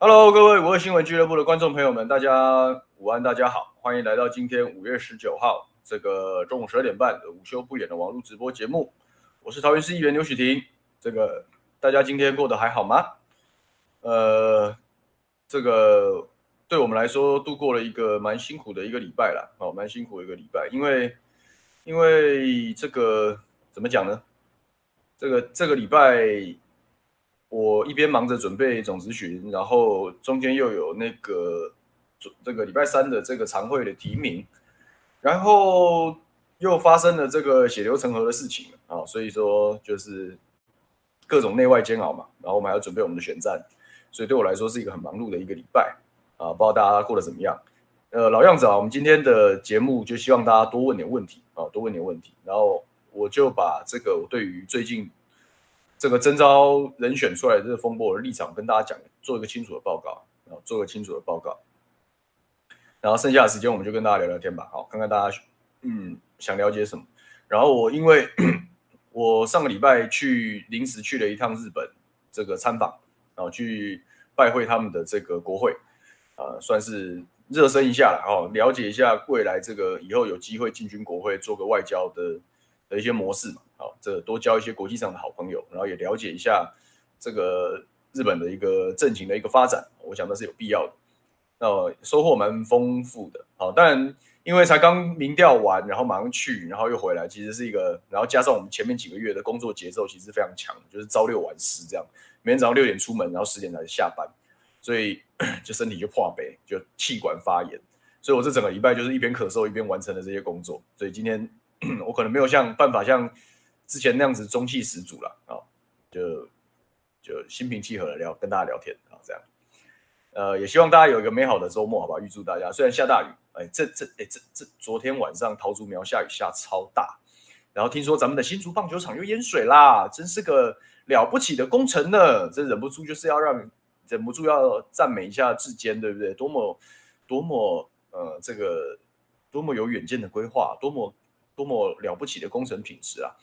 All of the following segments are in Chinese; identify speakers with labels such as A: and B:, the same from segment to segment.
A: Hello，各位五二新闻俱乐部的观众朋友们，大家午安，大家好，欢迎来到今天五月十九号这个中午十二点半的午休不演的网络直播节目。我是桃园市议员刘许婷。这个大家今天过得还好吗？呃，这个对我们来说度过了一个蛮辛苦的一个礼拜了，哦，蛮辛苦的一个礼拜，因为因为这个怎么讲呢？这个这个礼拜。我一边忙着准备总咨询，然后中间又有那个这个礼拜三的这个常会的提名，然后又发生了这个血流成河的事情啊，所以说就是各种内外煎熬嘛。然后我们还要准备我们的选战，所以对我来说是一个很忙碌的一个礼拜啊。不知道大家过得怎么样？呃，老样子啊，我们今天的节目就希望大家多问点问题啊，多问点问题。然后我就把这个我对于最近。这个征召人选出来这个风波我的立场跟大家讲，做一个清楚的报告，然后做个清楚的报告，然后剩下的时间我们就跟大家聊聊天吧，好，看看大家嗯想了解什么。然后我因为 我上个礼拜去临时去了一趟日本这个参访，然后去拜会他们的这个国会，啊、呃，算是热身一下了哦，了解一下未来这个以后有机会进军国会做个外交的的一些模式嘛。好，这多交一些国际上的好朋友，然后也了解一下这个日本的一个政情的一个发展，我想那是有必要的。那收获蛮丰富的。好，当然因为才刚民调完，然后马上去，然后又回来，其实是一个，然后加上我们前面几个月的工作节奏其实非常强，就是朝六晚十这样，每天早上六点出门，然后十点才下班，所以 就身体就破杯，就气管发炎，所以我这整个礼拜就是一边咳嗽一边完成了这些工作，所以今天 我可能没有像办法像。之前那样子中气十足了啊，就就心平气和的聊，跟大家聊天啊，这样，呃，也希望大家有一个美好的周末，好吧？预祝大家。虽然下大雨，哎，这这哎这这昨天晚上桃竹苗下雨下超大，然后听说咱们的新竹棒球场又淹水啦，真是个了不起的工程呢。这忍不住就是要让忍不住要赞美一下志坚，对不对？多么多么呃，这个多么有远见的规划，多么多么了不起的工程品质啊！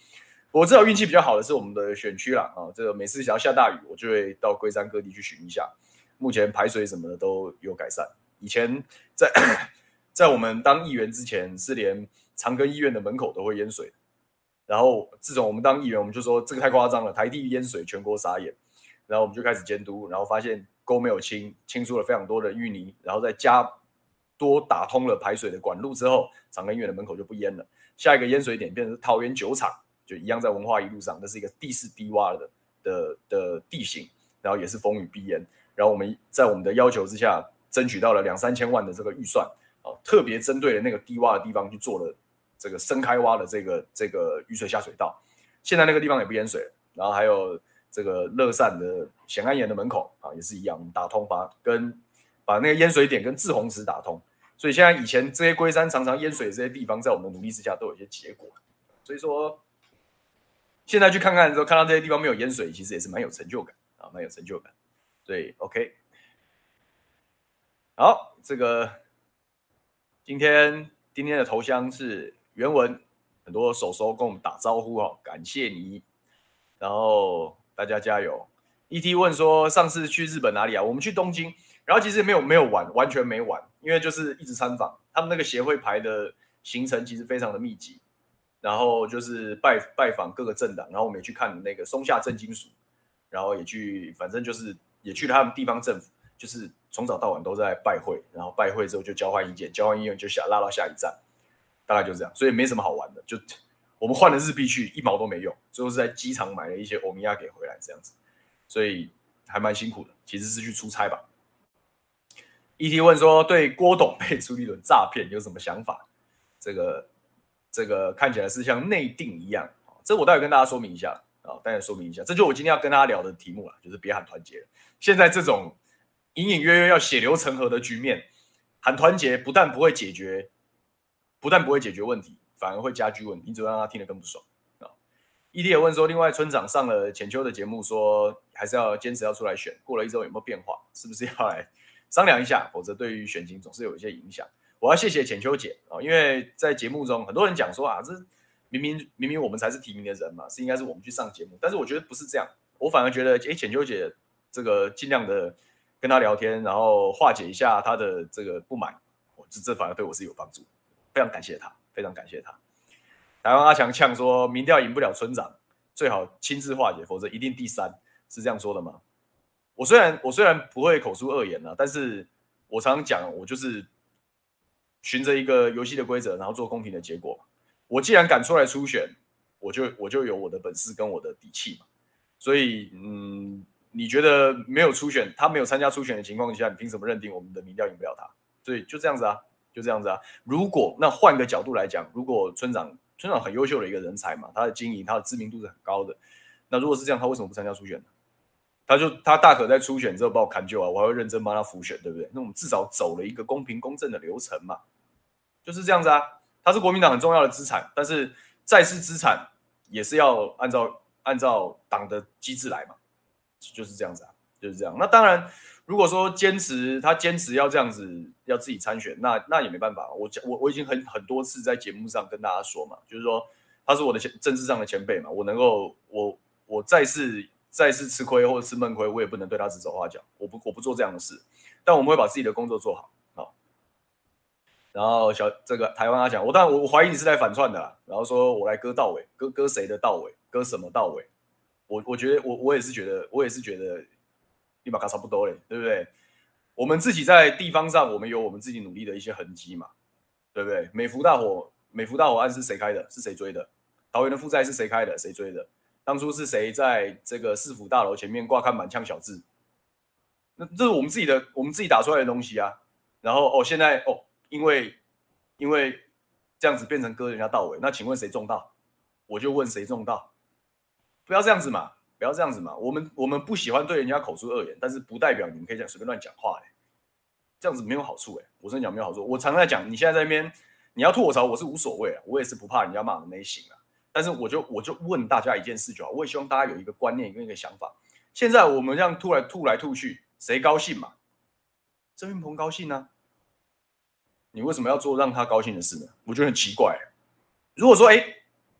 A: 我至少运气比较好的是我们的选区啦啊，这个每次只要下大雨，我就会到龟山各地去巡一下。目前排水什么的都有改善。以前在 在我们当议员之前，是连长庚医院的门口都会淹水。然后自从我们当议员，我们就说这个太夸张了，台地淹水，全国傻眼。然后我们就开始监督，然后发现沟没有清，清出了非常多的淤泥，然后再加多打通了排水的管路之后，长庚医院的门口就不淹了。下一个淹水点变成桃园酒厂。就一样在文化一路上，那是一个地势低洼的的的地形，然后也是风雨必淹。然后我们在我们的要求之下，争取到了两三千万的这个预算，啊，特别针对了那个低洼的地方去做了这个深开挖的这个这个雨水下水道。现在那个地方也不淹水。然后还有这个乐善的显安岩的门口啊，也是一样，打通把跟把那个淹水点跟滞洪池打通。所以现在以前这些龟山常常淹水这些地方，在我们的努力之下都有一些结果。所以说。现在去看看的时候，看到这些地方没有淹水，其实也是蛮有成就感啊，蛮有成就感。对，OK，好，这个今天今天的头像是原文，很多手手跟我们打招呼哦，感谢你，然后大家加油。ET 问说，上次去日本哪里啊？我们去东京，然后其实没有没有玩，完全没玩，因为就是一直参访，他们那个协会排的行程其实非常的密集。然后就是拜拜访各个政党，然后我们也去看那个松下正金属，然后也去，反正就是也去了他们地方政府，就是从早到晚都在拜会，然后拜会之后就交换意见，交换意见就下拉到下一站，大概就这样，所以没什么好玩的，就我们换了日币去一毛都没用，最后是在机场买了一些欧米亚给回来这样子，所以还蛮辛苦的，其实是去出差吧。ET 问说，对郭董被朱立伦诈骗有什么想法？这个。这个看起来是像内定一样，这我待会跟大家说明一下啊，待会说明一下，这就我今天要跟大家聊的题目了，就是别喊团结。现在这种隐隐约约要血流成河的局面，喊团结不但不会解决，不但不会解决问题，反而会加剧问题，你只会让他听得更不爽啊。ET 也问说，另外村长上了浅秋的节目，说还是要坚持要出来选，过了一周有没有变化？是不是要来商量一下？否则对于选情总是有一些影响。我要谢谢浅秋姐啊，因为在节目中很多人讲说啊，这明明明明我们才是提名的人嘛，是应该是我们去上节目，但是我觉得不是这样，我反而觉得，哎，浅秋姐这个尽量的跟她聊天，然后化解一下她的这个不满，我这这反而对我是有帮助，非常感谢她，非常感谢她。台湾阿强呛说，民调赢不了村长，最好亲自化解，否则一定第三，是这样说的吗？我虽然我虽然不会口出恶言啊，但是我常常讲，我就是循着一个游戏的规则，然后做公平的结果。我既然敢出来初选，我就我就有我的本事跟我的底气嘛。所以，嗯，你觉得没有初选，他没有参加初选的情况下，你凭什么认定我们的民调赢不了他？所以就这样子啊，就这样子啊。如果那换个角度来讲，如果村长村长很优秀的一个人才嘛，他的经营，他的知名度是很高的。那如果是这样，他为什么不参加初选呢？他就他大可在初选之后把我砍就啊，我还会认真帮他复选，对不对？那我们至少走了一个公平公正的流程嘛，就是这样子啊。他是国民党很重要的资产，但是再是资产也是要按照按照党的机制来嘛，就是这样子啊，就是这样。那当然，如果说坚持他坚持要这样子要自己参选，那那也没办法。我我我已经很很多次在节目上跟大家说嘛，就是说他是我的前政治上的前辈嘛，我能够我我再次再次吃亏或者吃闷亏，我也不能对他指手画脚，我不我不做这样的事，但我们会把自己的工作做好。然后小这个台湾阿强，我当然我我怀疑你是在反串的啦。然后说我来割稻尾，割割谁的稻尾？割什么稻尾？我我觉得我我也是觉得我也是觉得立马卡差不多嘞，对不对？我们自己在地方上，我们有我们自己努力的一些痕迹嘛，对不对？美孚大火，美孚大火案是谁开的？是谁追的？桃园的负债是谁开的？谁追的？当初是谁在这个市府大楼前面挂看满腔小字？那这是我们自己的，我们自己打出来的东西啊。然后哦，现在哦。因为，因为这样子变成割人家稻尾，那请问谁种稻？我就问谁种稻？不要这样子嘛，不要这样子嘛。我们我们不喜欢对人家口出恶言，但是不代表你们可以讲随便乱讲话哎，这样子没有好处哎。我真的讲没有好处。我常常在讲，你现在在那边，你要吐我槽，我是无所谓啊，我也是不怕人家骂的那型啊。但是我就我就问大家一件事就好，我也希望大家有一个观念跟一个想法。现在我们这样吐来吐来吐去，谁高兴嘛？郑云鹏高兴呢、你为什么要做让他高兴的事呢？我觉得很奇怪。如果说哎，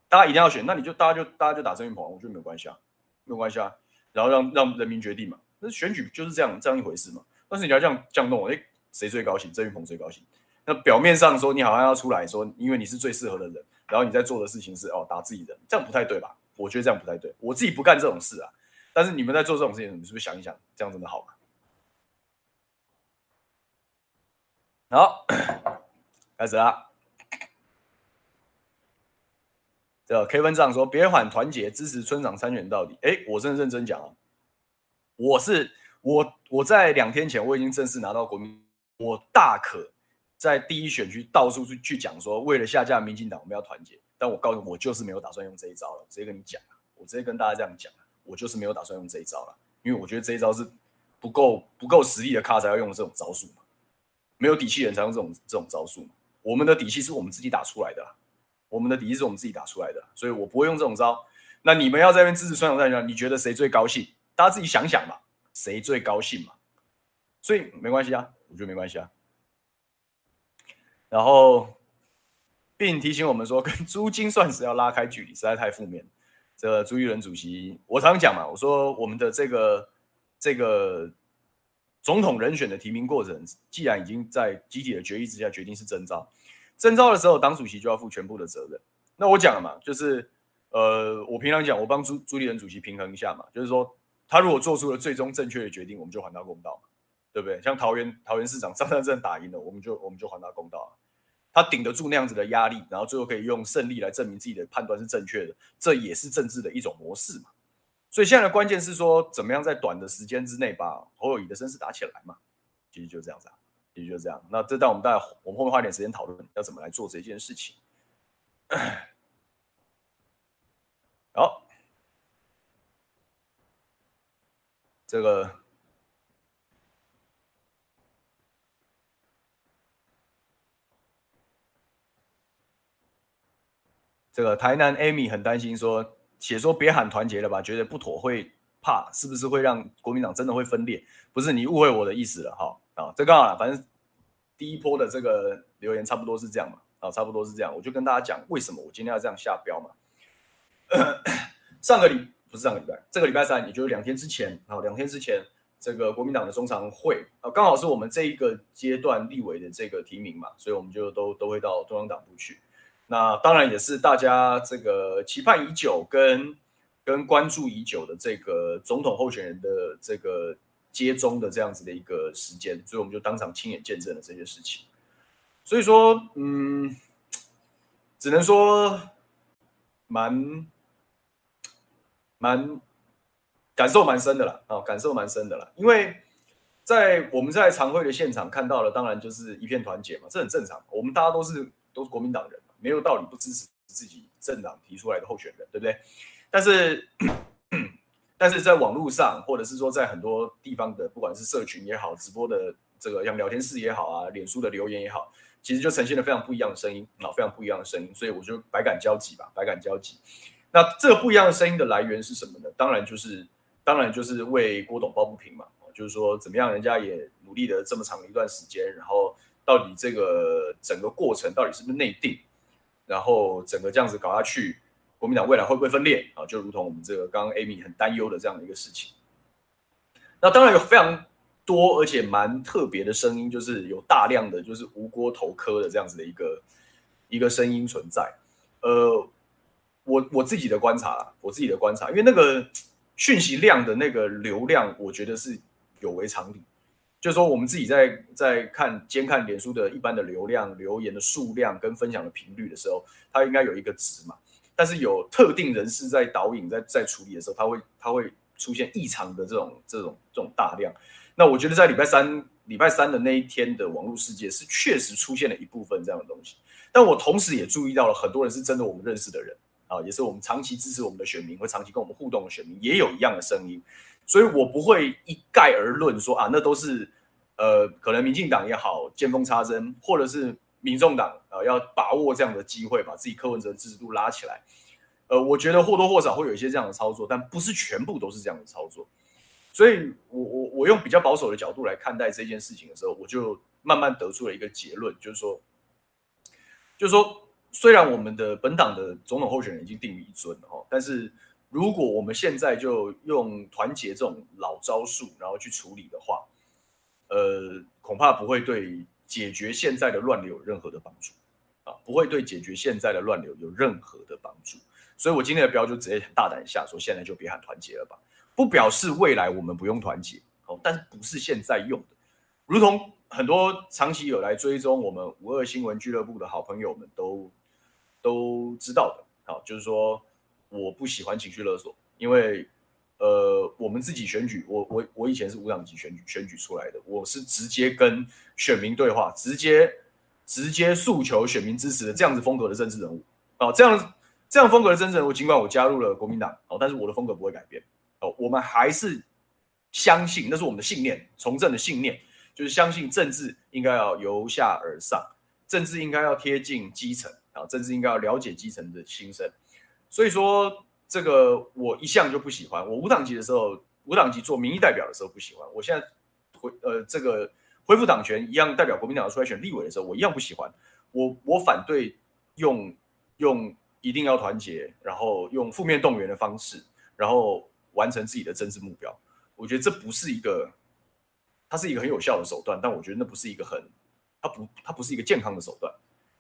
A: 大家一定要选，那你就大家就大家就打郑云鹏，我觉得没有关系啊，没有关系啊。然后让让人民决定嘛，那选举就是这样这样一回事嘛。但是你要这样这样弄，哎，谁最高兴？郑云鹏最高兴。那表面上说你好像要出来说，因为你是最适合的人，然后你在做的事情是哦打自己人，这样不太对吧？我觉得这样不太对。我自己不干这种事啊，但是你们在做这种事情，你是不是想一想，这样真的好吗？好，开始啦。这个 K 分账说：“别喊团结，支持村长参选到底。”哎，我真的认真讲哦，我是我我在两天前我已经正式拿到国民，我大可在第一选区到处去去讲说，为了下架民进党，我们要团结。但我告诉你，我就是没有打算用这一招了。直接跟你讲，我直接跟大家这样讲，我就是没有打算用这一招了，因为我觉得这一招是不够不够实力的咖才要用这种招数嘛。没有底气人才用这种这种招数。我们的底气是我们自己打出来的，我们的底气是我们自己打出来的，所以我不会用这种招。那你们要在那边支持村长在你觉得谁最高兴？大家自己想想嘛，谁最高兴嘛？所以没关系啊，我觉得没关系啊。然后并提醒我们说，跟朱金算是要拉开距离，实在太负面。这朱立伦主席，我常讲嘛，我说我们的这个这个。总统人选的提名过程，既然已经在集体的决议之下决定是征召，征召的时候，党主席就要负全部的责任。那我讲了嘛，就是呃，我平常讲，我帮朱朱立伦主席平衡一下嘛，就是说，他如果做出了最终正确的决定，我们就还他公道嘛，对不对？像桃园桃园市长张善政打赢了，我们就我们就还他公道。他顶得住那样子的压力，然后最后可以用胜利来证明自己的判断是正确的，这也是政治的一种模式嘛。所以现在的关键是说，怎么样在短的时间之内把侯友谊的声势打起来嘛？其实就这样子啊，其实就这样。那这但我们待会我们后面花点时间讨论要怎么来做这件事情。好，这个这个台南 Amy 很担心说。写说别喊团结了吧，觉得不妥会怕，是不是会让国民党真的会分裂？不是你误会我的意思了哈啊，这刚好了，反正第一波的这个留言差不多是这样嘛啊，差不多是这样，我就跟大家讲为什么我今天要这样下标嘛。上个礼不是上个礼拜，这个礼拜三，也就是两天之前啊，两天之前这个国民党的中常会啊，刚好是我们这一个阶段立委的这个提名嘛，所以我们就都都会到中央党部去。那当然也是大家这个期盼已久跟跟关注已久的这个总统候选人的这个接中的这样子的一个时间，所以我们就当场亲眼见证了这些事情。所以说，嗯，只能说蛮蛮。感受蛮深的啦，啊，感受蛮深的啦，因为在我们在常会的现场看到了，当然就是一片团结嘛，这很正常。我们大家都是都是国民党人，没有道理不支持自己政党提出来的候选人，对不对？但是，但是在网络上，或者是说在很多地方的，不管是社群也好，直播的这个像聊天室也好啊，脸书的留言也好，其实就呈现了非常不一样的声音啊，非常不一样的声音，所以我就百感交集吧，百感交集。那这个不一样的声音的来源是什么呢？当然就是。当然就是为郭董抱不平嘛，就是说怎么样，人家也努力了这么长的一段时间，然后到底这个整个过程到底是不是内定，然后整个这样子搞下去，国民党未来会不会分裂啊？就如同我们这个刚刚 Amy 很担忧的这样的一个事情。那当然有非常多而且蛮特别的声音，就是有大量的就是吴郭头科的这样子的一个一个声音存在。呃，我我自己的观察，我自己的观察，因为那个。讯息量的那个流量，我觉得是有违常理。就是说，我们自己在在看监看脸书的一般的流量、留言的数量跟分享的频率的时候，它应该有一个值嘛。但是有特定人士在导引、在在处理的时候，它会它会出现异常的这种这种这种大量。那我觉得在礼拜三礼拜三的那一天的网络世界是确实出现了一部分这样的东西。但我同时也注意到了很多人是真的我们认识的人。啊，也是我们长期支持我们的选民，会长期跟我们互动的选民，也有一样的声音，所以我不会一概而论说啊，那都是呃，可能民进党也好，见缝插针，或者是民众党啊，要把握这样的机会，把自己柯文哲的支持度拉起来。呃，我觉得或多或少会有一些这样的操作，但不是全部都是这样的操作。所以我我我用比较保守的角度来看待这件事情的时候，我就慢慢得出了一个结论，就是说，就是说。虽然我们的本党的总统候选人已经定于一尊了哈，但是如果我们现在就用团结这种老招数，然后去处理的话，呃，恐怕不会对解决现在的乱流有任何的帮助啊，不会对解决现在的乱流有任何的帮助。所以我今天的标就直接很大胆下说，现在就别喊团结了吧，不表示未来我们不用团结哦，但是不是现在用的，如同很多长期有来追踪我们五二新闻俱乐部的好朋友们都。都知道的，好，就是说我不喜欢情绪勒索，因为呃，我们自己选举，我我我以前是无党籍选举选举出来的，我是直接跟选民对话，直接直接诉求选民支持的这样子风格的政治人物，啊，这样这样风格的政治人物，尽管我加入了国民党，哦，但是我的风格不会改变，哦，我们还是相信，那是我们的信念，从政的信念，就是相信政治应该要由下而上，政治应该要贴近基层。啊，政治应该要了解基层的心声，所以说这个我一向就不喜欢。我无党籍的时候，无党籍做民意代表的时候不喜欢。我现在回呃这个恢复党权一样代表国民党出来选立委的时候，我一样不喜欢。我我反对用用一定要团结，然后用负面动员的方式，然后完成自己的政治目标。我觉得这不是一个，它是一个很有效的手段，但我觉得那不是一个很，它不它不是一个健康的手段。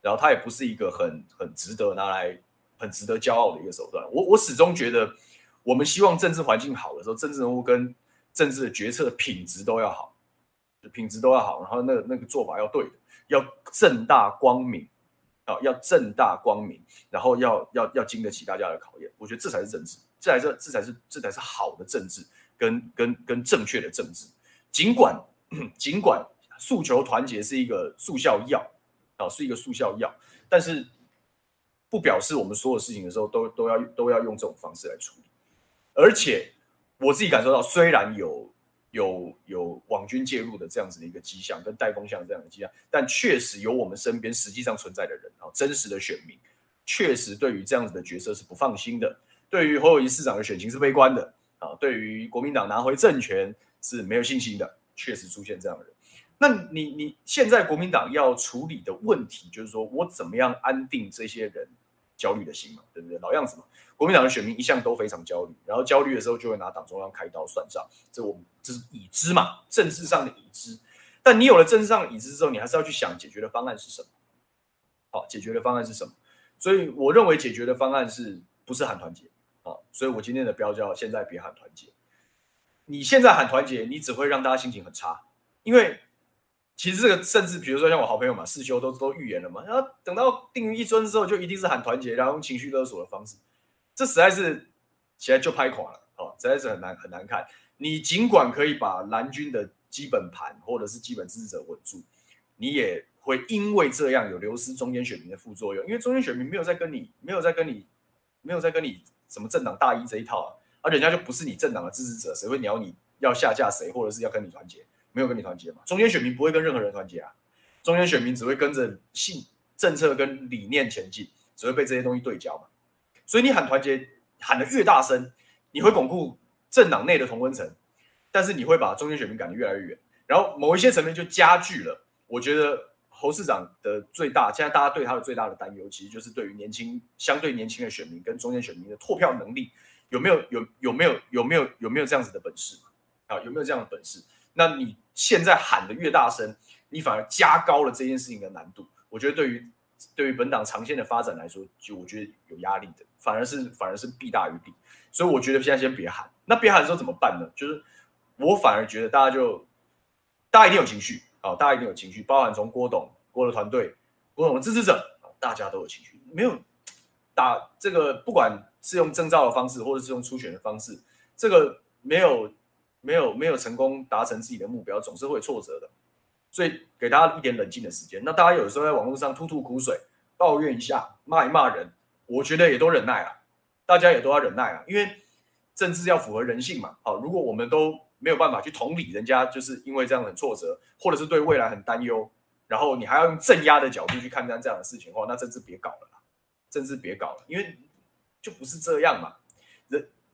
A: 然后它也不是一个很很值得拿来、很值得骄傲的一个手段。我我始终觉得，我们希望政治环境好的时候，政治人物跟政治的决策品质都要好，品质都要好。然后那个那个做法要对，要正大光明啊，要正大光明，然后要要要经得起大家的考验。我觉得这才是政治，这才是这才是这才是好的政治，跟跟跟正确的政治。尽管 尽管诉求团结是一个速效药。啊，是一个速效药，但是不表示我们所有事情的时候都都要都要用这种方式来处理。而且我自己感受到，虽然有有有网军介入的这样子的一个迹象，跟带风向这样的迹象，但确实有我们身边实际上存在的人啊，真实的选民，确实对于这样子的角色是不放心的，对于侯友谊市长的选情是悲观的啊，对于国民党拿回政权是没有信心的，确实出现这样的人。那你你现在国民党要处理的问题，就是说我怎么样安定这些人焦虑的心嘛，对不对？老样子嘛，国民党的选民一向都非常焦虑，然后焦虑的时候就会拿党中央开刀算账，这我们这是已知嘛，政治上的已知。但你有了政治上的已知之后，你还是要去想解决的方案是什么？好，解决的方案是什么？所以我认为解决的方案是不是喊团结啊？所以我今天的标叫现在别喊团结。你现在喊团结，你只会让大家心情很差，因为。其实这个甚至比如说像我好朋友嘛，世修都都预言了嘛，然后等到定于一尊之后，就一定是喊团结，然后用情绪勒索的方式，这实在是起来就拍垮了哦，实在是很难很难看。你尽管可以把蓝军的基本盘或者是基本支持者稳住，你也会因为这样有流失中间选民的副作用，因为中间选民没有在跟你没有在跟你没有在跟你什么政党大一这一套啊，而人家就不是你政党的支持者，谁会鸟你要下架谁，或者是要跟你团结？没有跟你团结嘛？中间选民不会跟任何人团结啊，中间选民只会跟着信政策跟理念前进，只会被这些东西对焦嘛。所以你喊团结喊得越大声，你会巩固政党内的同温层，但是你会把中间选民赶得越来越远，然后某一些层面就加剧了。我觉得侯市长的最大，现在大家对他的最大的担忧，其实就是对于年轻相对年轻的选民跟中间选民的拓票能力有没有有有没有有没有有没有这样子的本事啊？有没有这样的本事？那你现在喊的越大声，你反而加高了这件事情的难度。我觉得对于对于本党长线的发展来说，就我觉得有压力的，反而是反而是弊大于利。所以我觉得现在先别喊。那别喊的时候怎么办呢？就是我反而觉得大家就大家一定有情绪啊，大家一定有情绪，包含从郭董郭的团队、郭董的支持者，大家都有情绪。没有打这个，不管是用征召的方式，或者是用初选的方式，这个没有。没有没有成功达成自己的目标，总是会挫折的，所以给大家一点冷静的时间。那大家有时候在网络上吐吐苦水，抱怨一下，骂一骂人，我觉得也都忍耐了，大家也都要忍耐了，因为政治要符合人性嘛。好，如果我们都没有办法去同理人家，就是因为这样很挫折，或者是对未来很担忧，然后你还要用镇压的角度去看待这样的事情的话，那政治别搞了，政治别搞了，因为就不是这样嘛，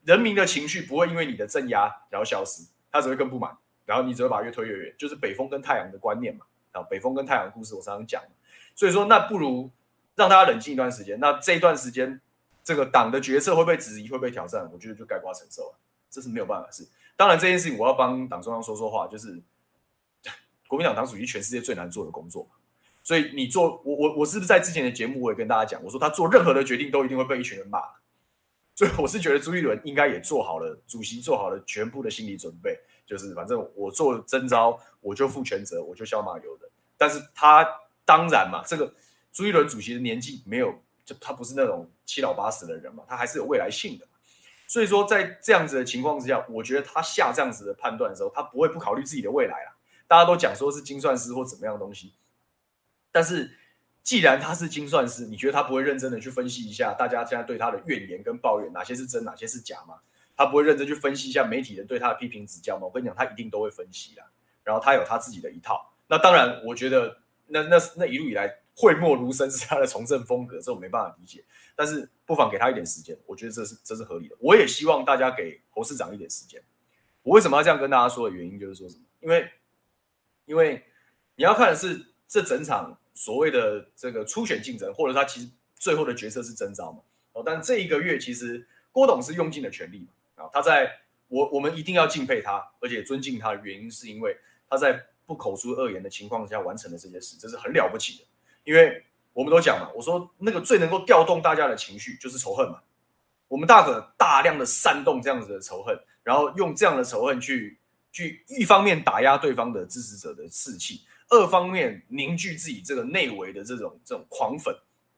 A: 人。民的情绪不会因为你的镇压然后消失，他只会更不满，然后你只会把越推越远，就是北风跟太阳的观念嘛。啊，北风跟太阳的故事我常常讲，所以说那不如让大家冷静一段时间。那这一段时间，这个党的决策会被质疑，会被挑战，我觉得就概括承受了，这是没有办法的事。当然这件事情我要帮党中央说说话，就是国民党党主席全世界最难做的工作，所以你做我我我是不是在之前的节目我也跟大家讲，我说他做任何的决定都一定会被一群人骂。所以我是觉得朱一伦应该也做好了，主席做好了全部的心理准备，就是反正我做征召，我就负全责，我就削马有人。但是他当然嘛，这个朱一伦主席的年纪没有，就他不是那种七老八十的人嘛，他还是有未来性的。所以说在这样子的情况之下，我觉得他下这样子的判断的时候，他不会不考虑自己的未来啊。大家都讲说是精算师或怎么样的东西，但是。既然他是精算师，你觉得他不会认真的去分析一下大家现在对他的怨言跟抱怨，哪些是真，哪些是假吗？他不会认真去分析一下媒体人对他的批评指教吗？我跟你讲，他一定都会分析啦。然后他有他自己的一套。那当然，我觉得那那那一路以来讳莫如深是他的从政风格，这我没办法理解。但是不妨给他一点时间，我觉得这是这是合理的。我也希望大家给侯市长一点时间。我为什么要这样跟大家说的原因就是说什么？因为因为你要看的是这整场。所谓的这个初选竞争，或者他其实最后的决策是征召嘛？哦，但这一个月其实郭董是用尽了全力嘛？啊，他在我我们一定要敬佩他，而且尊敬他的原因是因为他在不口出恶言的情况下完成了这些事，这是很了不起的。因为我们都讲嘛，我说那个最能够调动大家的情绪就是仇恨嘛。我们大可大量的煽动这样子的仇恨，然后用这样的仇恨去去一方面打压对方的支持者的士气。二方面凝聚自己这个内围的这种这种狂粉，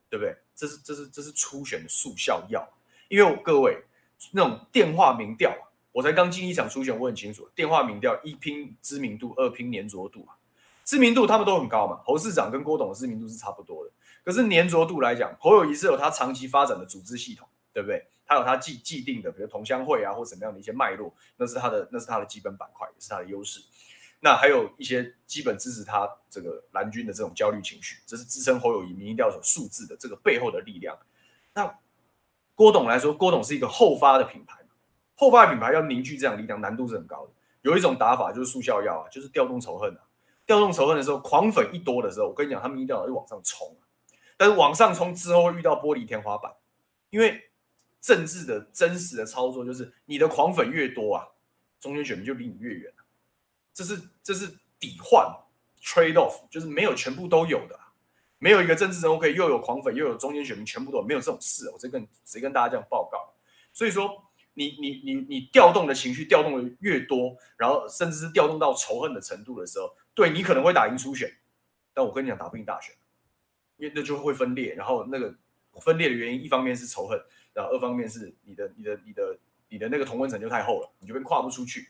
A: 对不对？这是这是这是初选的速效药。因为各位那种电话民调，我才刚进一场初选，我很清楚，电话民调一拼知名度，二拼粘着度啊。知名度他们都很高嘛，侯市长跟郭董的知名度是差不多的。可是粘着度来讲，侯友宜是有他长期发展的组织系统，对不对？他有他既既定的，比如同乡会啊，或什么样的一些脉络，那是他的那是他的基本板块，也是他的优势。那还有一些基本支持他这个蓝军的这种焦虑情绪，这是支撑侯友谊民意调所数字的这个背后的力量。那郭董来说，郭董是一个后发的品牌，后发的品牌要凝聚这样力量，难度是很高的。有一种打法就是速效药啊，就是调动仇恨啊。调动仇恨的时候，狂粉一多的时候，我跟你讲，他们一定要往上冲啊。但是往上冲之后会遇到玻璃天花板，因为政治的真实的操作就是你的狂粉越多啊，中间选民就离你越远。这是这是抵换 trade off，就是没有全部都有的，没有一个政治人物可以又有狂粉又有中间选民全部都有，没有这种事。我直接跟直接跟大家这样报告。所以说，你你你你调动的情绪调动的越多，然后甚至是调动到仇恨的程度的时候，对你可能会打赢初选，但我跟你讲打不赢大选，因为那就会分裂。然后那个分裂的原因，一方面是仇恨，然后二方面是你的你的你的你的那个同温层就太厚了，你就变跨不出去。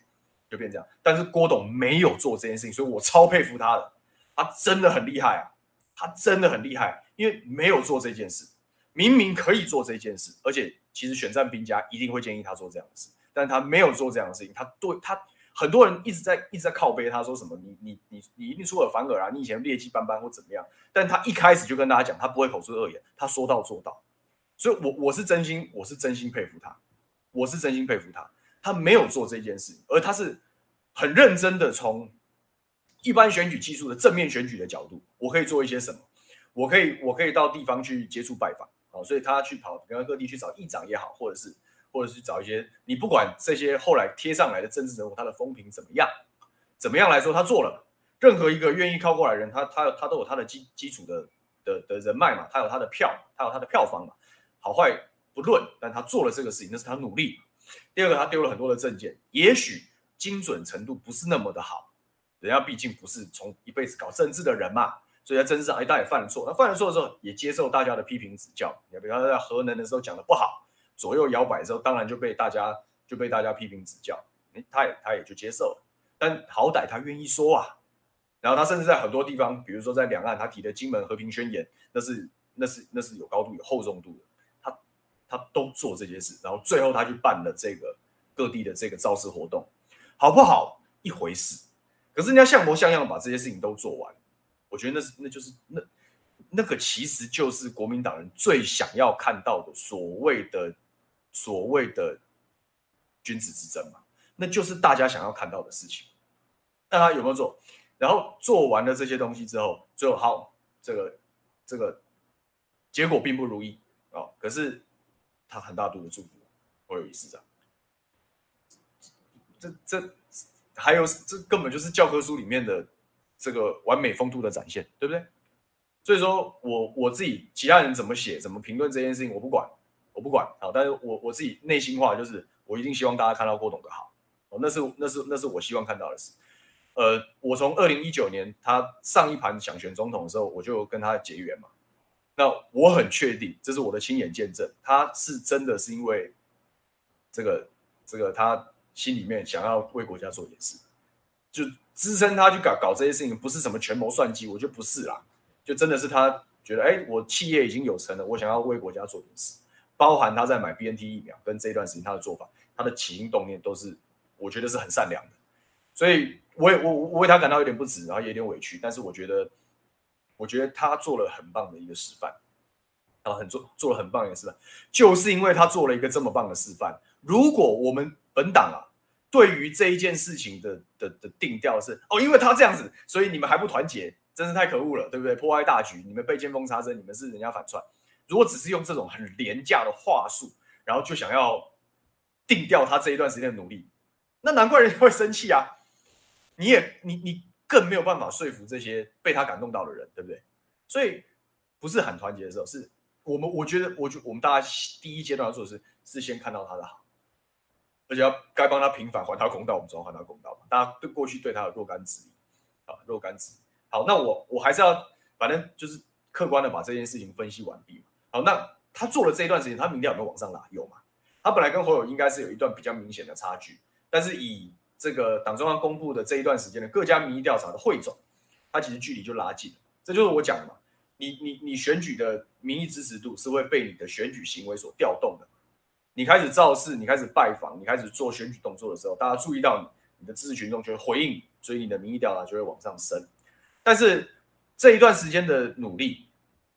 A: 就变这样，但是郭董没有做这件事情，所以我超佩服他的，他真的很厉害啊，他真的很厉害，因为没有做这件事，明明可以做这件事，而且其实选战兵家一定会建议他做这样的事，但他没有做这样的事情，他对他很多人一直在一直在靠背他说什么，你你你你一定出尔反尔啊，你以前劣迹斑斑或怎么样，但他一开始就跟大家讲，他不会口出恶言，他说到做到，所以我我是真心我是真心佩服他，我是真心佩服他。他没有做这件事，而他是很认真的从一般选举技术的正面选举的角度，我可以做一些什么？我可以，我可以到地方去接触拜访，好，所以他去跑各各地去找议长也好，或者是，或者是找一些你不管这些后来贴上来的政治人物，他的风评怎么样，怎么样来说，他做了任何一个愿意靠过来人，他他他都有他的基基础的的的人脉嘛，他有他的票，他有他的票房嘛，好坏不论，但他做了这个事情，那是他努力。第二个，他丢了很多的证件，也许精准程度不是那么的好。人家毕竟不是从一辈子搞政治的人嘛，所以在政治上一旦也犯了错。那犯了错的时候，也接受大家的批评指教。你比方说在核能的时候讲的不好，左右摇摆的时候，当然就被大家就被大家批评指教。诶，他也他也就接受了。但好歹他愿意说啊。然后他甚至在很多地方，比如说在两岸，他提的《金门和平宣言》，那是那是那是有高度有厚重度的。他都做这些事，然后最后他去办了这个各地的这个造势活动，好不好一回事。可是人家像模像样把这些事情都做完，我觉得那是那就是那那个其实就是国民党人最想要看到的所谓的所谓的君子之争嘛，那就是大家想要看到的事情。那他有没有做？然后做完了这些东西之后，最后好这个这个结果并不如意、哦。可是。他很大度的祝福侯友宜市长，这这还有这根本就是教科书里面的这个完美风度的展现，对不对？所以说我我自己其他人怎么写怎么评论这件事情我不管，我不管好，但是我我自己内心话就是我一定希望大家看到郭董的好，哦，那是那是那是我希望看到的事。呃，我从二零一九年他上一盘想选总统的时候，我就跟他结缘嘛。那我很确定，这是我的亲眼见证，他是真的是因为这个这个他心里面想要为国家做点事，就支撑他去搞搞这些事情，不是什么权谋算计，我觉得不是啦，就真的是他觉得，哎，我企业已经有成了，我想要为国家做点事，包含他在买 BNT 疫苗跟这一段时间他的做法，他的起心动念都是我觉得是很善良的，所以我也我我为他感到有点不值，然后也有点委屈，但是我觉得。我觉得他做了很棒的一个示范，啊，很做做了很棒的一个示范，就是因为他做了一个这么棒的示范。如果我们本党啊，对于这一件事情的的的定调是哦，因为他这样子，所以你们还不团结，真是太可恶了，对不对？破坏大局，你们被见缝插针，你们是人家反串。如果只是用这种很廉价的话术，然后就想要定调他这一段时间的努力，那难怪人家会生气啊！你也你你。更没有办法说服这些被他感动到的人，对不对？所以不是很团结的时候，是我们我觉得，我觉我们大家第一阶段要做的是，是先看到他的好，而且要该帮他平反，还他公道，我们总要还他公道嘛。大家对过去对他有若干质疑啊，若干质疑。好，那我我还是要，反正就是客观的把这件事情分析完毕。好，那他做了这一段时间，他民调有没有往上拉？有嘛？他本来跟侯友应该是有一段比较明显的差距，但是以这个党中央公布的这一段时间的各家民意调查的汇总，它其实距离就拉近了。这就是我讲的嘛，你你你选举的民意支持度是会被你的选举行为所调动的。你开始造势，你开始拜访，你开始做选举动作的时候，大家注意到你，你的支持群众就会回应你，所以你的民意调查就会往上升。但是这一段时间的努力，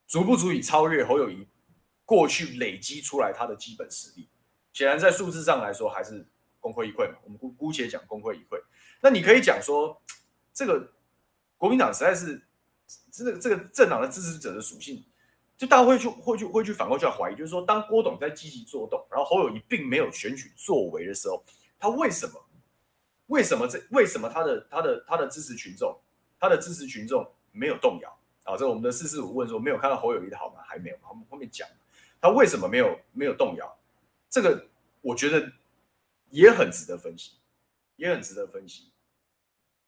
A: 足不足以超越侯友宜过去累积出来他的基本实力？显然在数字上来说，还是。功亏一篑嘛，我们姑姑且讲功亏一篑。那你可以讲说，这个国民党实在是这个这个政党的支持者的属性，就大家会去会去会去反过去怀疑，就是说，当郭董在积极作动，然后侯友宜并没有选举作为的时候，他为什么？为什么这？为什么他的他的他的支持群众，他的支持群众没有动摇？啊，这我们的四四五问说，没有看到侯友宜的好吗？还没有，我们后面讲，他为什么没有没有动摇？这个我觉得也很值得分析，也很值得分析。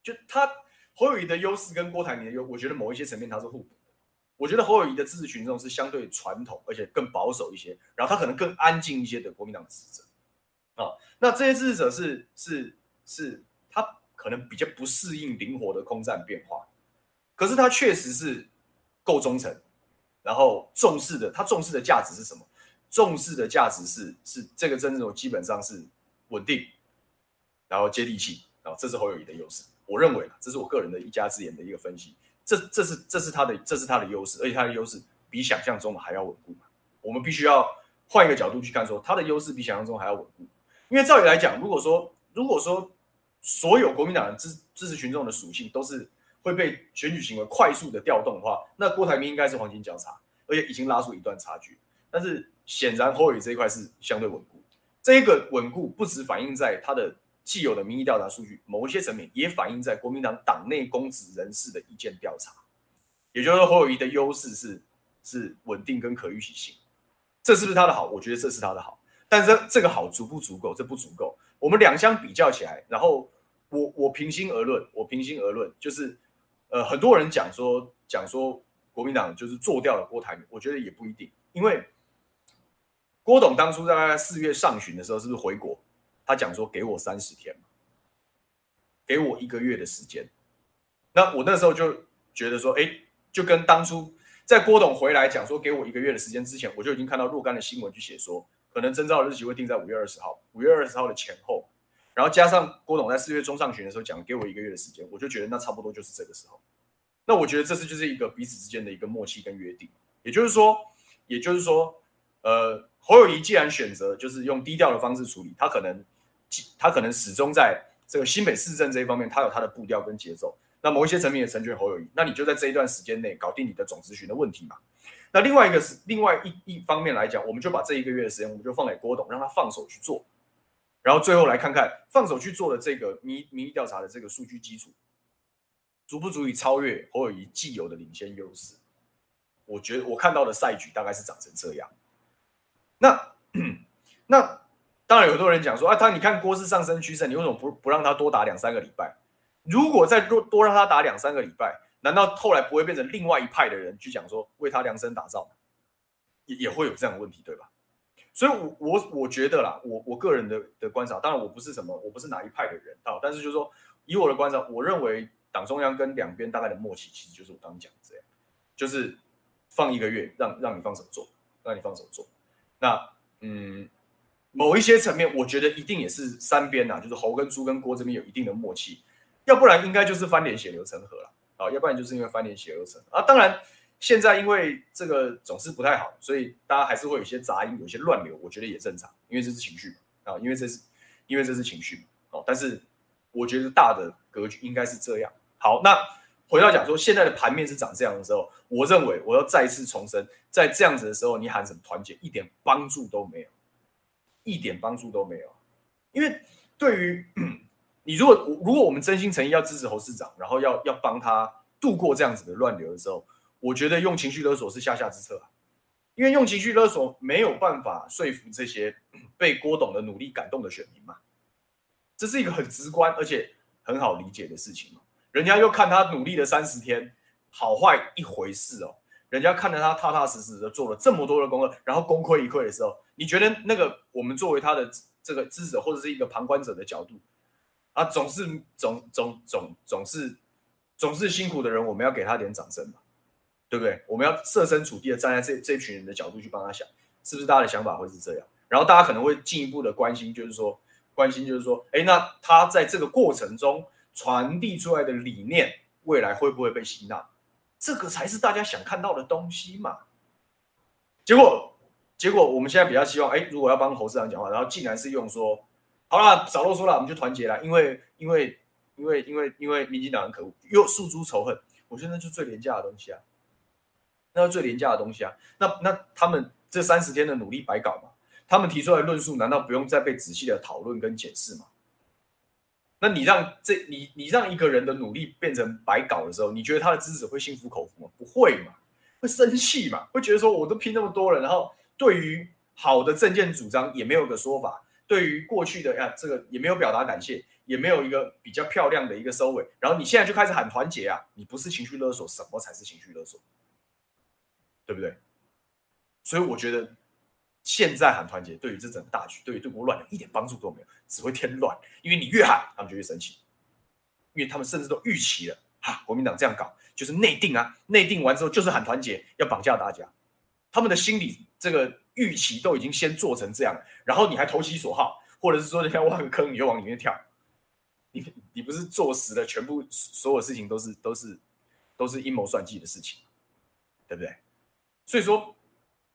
A: 就他侯友宜的优势跟郭台铭的优，我觉得某一些层面他是互补的。我觉得侯友宜的支持群众是相对传统，而且更保守一些，然后他可能更安静一些的国民党支持者啊。那这些支持者是是是，他可能比较不适应灵活的空战变化，可是他确实是够忠诚，然后重视的，他重视的价值是什么？重视的价值是是这个政治基本上是稳定，然后接地气，然后这是侯友谊的优势。我认为，这是我个人的一家之言的一个分析。这这是这是他的这是他的优势，而且他的优势比想象中的还要稳固。我们必须要换一个角度去看说，他的优势比想象中还要稳固。因为照理来讲，如果说如果说所有国民党人支支持群众的属性都是会被选举行为快速的调动的话，那郭台铭应该是黄金交叉，而且已经拉出一段差距。但是显然侯友宜这一块是相对稳固，这个稳固不只反映在他的。既有的民意调查数据，某一些层面也反映在国民党党内公职人士的意见调查，也就是说侯友宜的优势是是稳定跟可预期性，这是不是他的好？我觉得这是他的好，但是这个好足不足够？这不足够。我们两相比较起来，然后我我平心而论，我平心而论，就是呃很多人讲说讲说国民党就是做掉了郭台铭，我觉得也不一定，因为郭董当初在四月上旬的时候，是不是回国？他讲说：“给我三十天，给我一个月的时间。”那我那时候就觉得说：“哎，就跟当初在郭董回来讲说给我一个月的时间之前，我就已经看到若干的新闻去写说，可能征召日期会定在五月二十号，五月二十号的前后。然后加上郭董在四月中上旬的时候讲给我一个月的时间，我就觉得那差不多就是这个时候。那我觉得这是就是一个彼此之间的一个默契跟约定。也就是说，也就是说，呃，侯友宜既然选择就是用低调的方式处理，他可能。”他可能始终在这个新北市政这一方面，他有他的步调跟节奏。那某一些层面也成全侯友宜，那你就在这一段时间内搞定你的总咨询的问题嘛。那另外一个是另外一一方面来讲，我们就把这一个月的时间，我们就放给郭董，让他放手去做。然后最后来看看放手去做的这个民民意调查的这个数据基础，足不足以超越侯友宜既有的领先优势？我觉得我看到的赛局大概是长成这样。那那。当然，有很多人讲说啊，他你看郭是上升趋势，你为什么不不让他多打两三个礼拜？如果再多多让他打两三个礼拜，难道后来不会变成另外一派的人去讲说为他量身打造？也也会有这样的问题，对吧？所以我，我我我觉得啦，我我个人的的观察，当然我不是什么，我不是哪一派的人啊，但是就是说，以我的观察，我认为党中央跟两边大概的默契，其实就是我刚刚讲的这样，就是放一个月，让让你放手做，让你放手做。那嗯。某一些层面，我觉得一定也是三边呐，就是侯跟朱跟郭这边有一定的默契，要不然应该就是翻脸血流成河了啊，要不然就是因为翻脸血流成河啊。当然，现在因为这个总是不太好，所以大家还是会有一些杂音，有一些乱流，我觉得也正常，因为这是情绪嘛啊，因为这是因为这是情绪哦。但是我觉得大的格局应该是这样。好，那回到讲说现在的盘面是长这样的时候，我认为我要再次重申，在这样子的时候，你喊什么团结，一点帮助都没有。一点帮助都没有，因为对于你，如果如果我们真心诚意要支持侯市长，然后要要帮他度过这样子的乱流的时候，我觉得用情绪勒索是下下之策，因为用情绪勒索没有办法说服这些被郭董的努力感动的选民嘛，这是一个很直观而且很好理解的事情嘛，人家又看他努力了三十天，好坏一回事哦。人家看着他踏踏实实的做了这么多的功课，然后功亏一篑的时候，你觉得那个我们作为他的这个支持者或者是一个旁观者的角度啊，总是总总总总是总是辛苦的人，我们要给他点掌声嘛，对不对？我们要设身处地的站在这这群人的角度去帮他想，是不是大家的想法会是这样？然后大家可能会进一步的关心，就是说关心就是说，哎，那他在这个过程中传递出来的理念，未来会不会被吸纳？这个才是大家想看到的东西嘛。结果，结果我们现在比较希望，哎，如果要帮侯市长讲话，然后竟然是用说，好了，少啰嗦了，我们就团结了，因为，因为，因为，因为，因为民进党很可恶，又诉诸仇恨，我觉得那就最廉价的东西啊。那是最廉价的东西啊。那那他们这三十天的努力白搞吗？他们提出来的论述难道不用再被仔细的讨论跟检视吗？那你让这你你让一个人的努力变成白搞的时候，你觉得他的支持会心服口服吗？不会嘛，会生气嘛，会觉得说我都拼那么多了，然后对于好的政见主张也没有个说法，对于过去的呀这个也没有表达感谢，也没有一个比较漂亮的一个收尾，然后你现在就开始喊团结啊，你不是情绪勒索，什么才是情绪勒索？对不对？所以我觉得。现在喊团结，对于这整个大局，对于对国乱的一点帮助都没有，只会添乱。因为你越喊，他们就越生气，因为他们甚至都预期了，哈，国民党这样搞就是内定啊，内定完之后就是喊团结，要绑架大家。他们的心理这个预期都已经先做成这样，然后你还投其所好，或者是说人家挖个坑，你就往里面跳，你你不是坐实了全部所有事情都是都是都是阴谋算计的事情，对不对？所以说。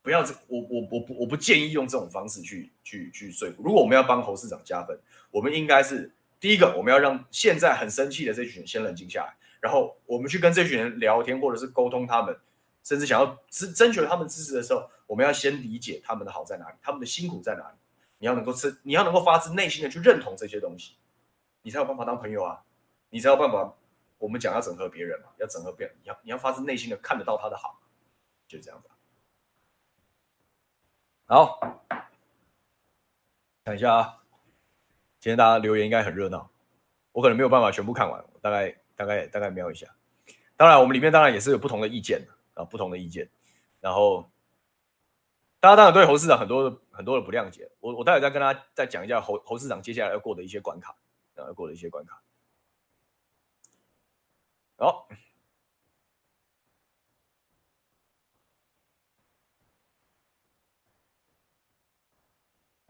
A: 不要这，我我我不我不建议用这种方式去去去说服。如果我们要帮侯市长加分，我们应该是第一个，我们要让现在很生气的这群人先冷静下来，然后我们去跟这群人聊天，或者是沟通他们，甚至想要支争取他们支持的时候，我们要先理解他们的好在哪里，他们的辛苦在哪里。你要能够吃，你要能够发自内心的去认同这些东西，你才有办法当朋友啊，你才有办法。我们讲要整合别人嘛，要整合别人，你要你要发自内心的看得到他的好，就这样子。好，看一下啊，今天大家留言应该很热闹，我可能没有办法全部看完，大概大概大概瞄一下。当然，我们里面当然也是有不同的意见啊，不同的意见。然后，大家当然对侯市长很多的很多的不谅解，我我待会再跟大家再讲一下侯侯市长接下来要过的一些关卡，啊，要过的一些关卡。好。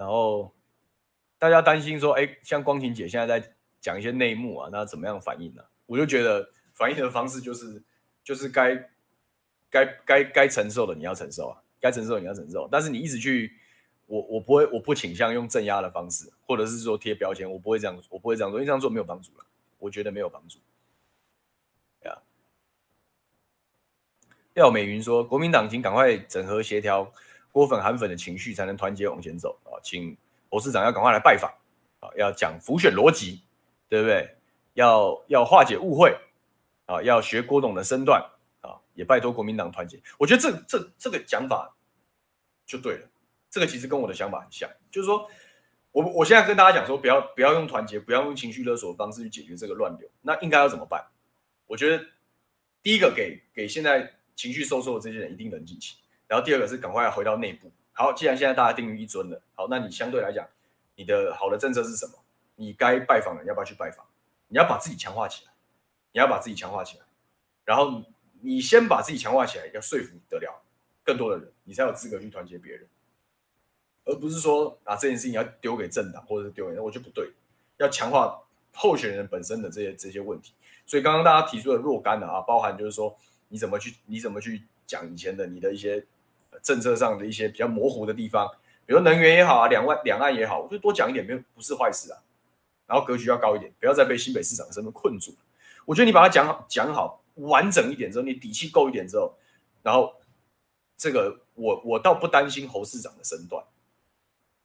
A: 然后大家担心说，哎，像光晴姐现在在讲一些内幕啊，那怎么样反应呢？我就觉得反应的方式就是，就是该该该该承受的你要承受啊，该承受的你要承受。但是你一直去，我我不会，我不倾向用镇压的方式，或者是说贴标签，我不会这样，我不会这样做，因为这样做没有帮助了，我觉得没有帮助。呀，廖美云说，国民党请赶快整合协调。郭粉韩粉的情绪才能团结往前走啊！请侯市长要赶快来拜访啊！要讲浮选逻辑，对不对？要要化解误会啊！要学郭董的身段啊！也拜托国民党团结。我觉得这这这个讲法就对了。这个其实跟我的想法很像，就是说我我现在跟大家讲说，不要不要用团结，不要用情绪勒索的方式去解决这个乱流。那应该要怎么办？我觉得第一个给给现在情绪受挫的这些人一定冷静期。然后第二个是赶快回到内部。好，既然现在大家定于一尊了，好，那你相对来讲，你的好的政策是什么？你该拜访的人要不要去拜访？你要把自己强化起来，你要把自己强化起来。然后你先把自己强化起来，要说服得了更多的人，你才有资格去团结别人，而不是说啊这件事情要丢给政党或者是丢给人，我就不对。要强化候选人本身的这些这些问题。所以刚刚大家提出的若干的啊，包含就是说你怎么去你怎么去讲以前的你的一些。政策上的一些比较模糊的地方，比如能源也好啊，两岸两岸也好，我就多讲一点没有不是坏事啊。然后格局要高一点，不要再被新北市长的身份困住。我觉得你把它讲好讲好完整一点之后，你底气够一点之后，然后这个我我倒不担心侯市长的身段，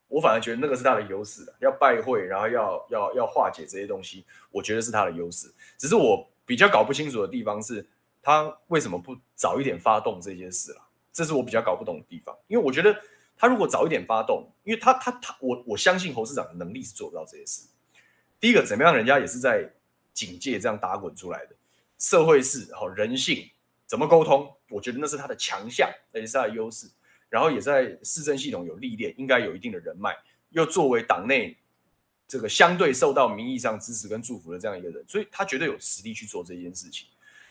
A: 我反而觉得那个是他的优势。要拜会，然后要要要化解这些东西，我觉得是他的优势。只是我比较搞不清楚的地方是，他为什么不早一点发动这件事了？这是我比较搞不懂的地方，因为我觉得他如果早一点发动，因为他他他，我我相信侯市长的能力是做不到这些事。第一个，怎么样，人家也是在警界这样打滚出来的，社会是然后人性怎么沟通，我觉得那是他的强项，也是他的优势。然后也在市政系统有历练，应该有一定的人脉，又作为党内这个相对受到民意上支持跟祝福的这样一个人，所以他绝对有实力去做这件事情。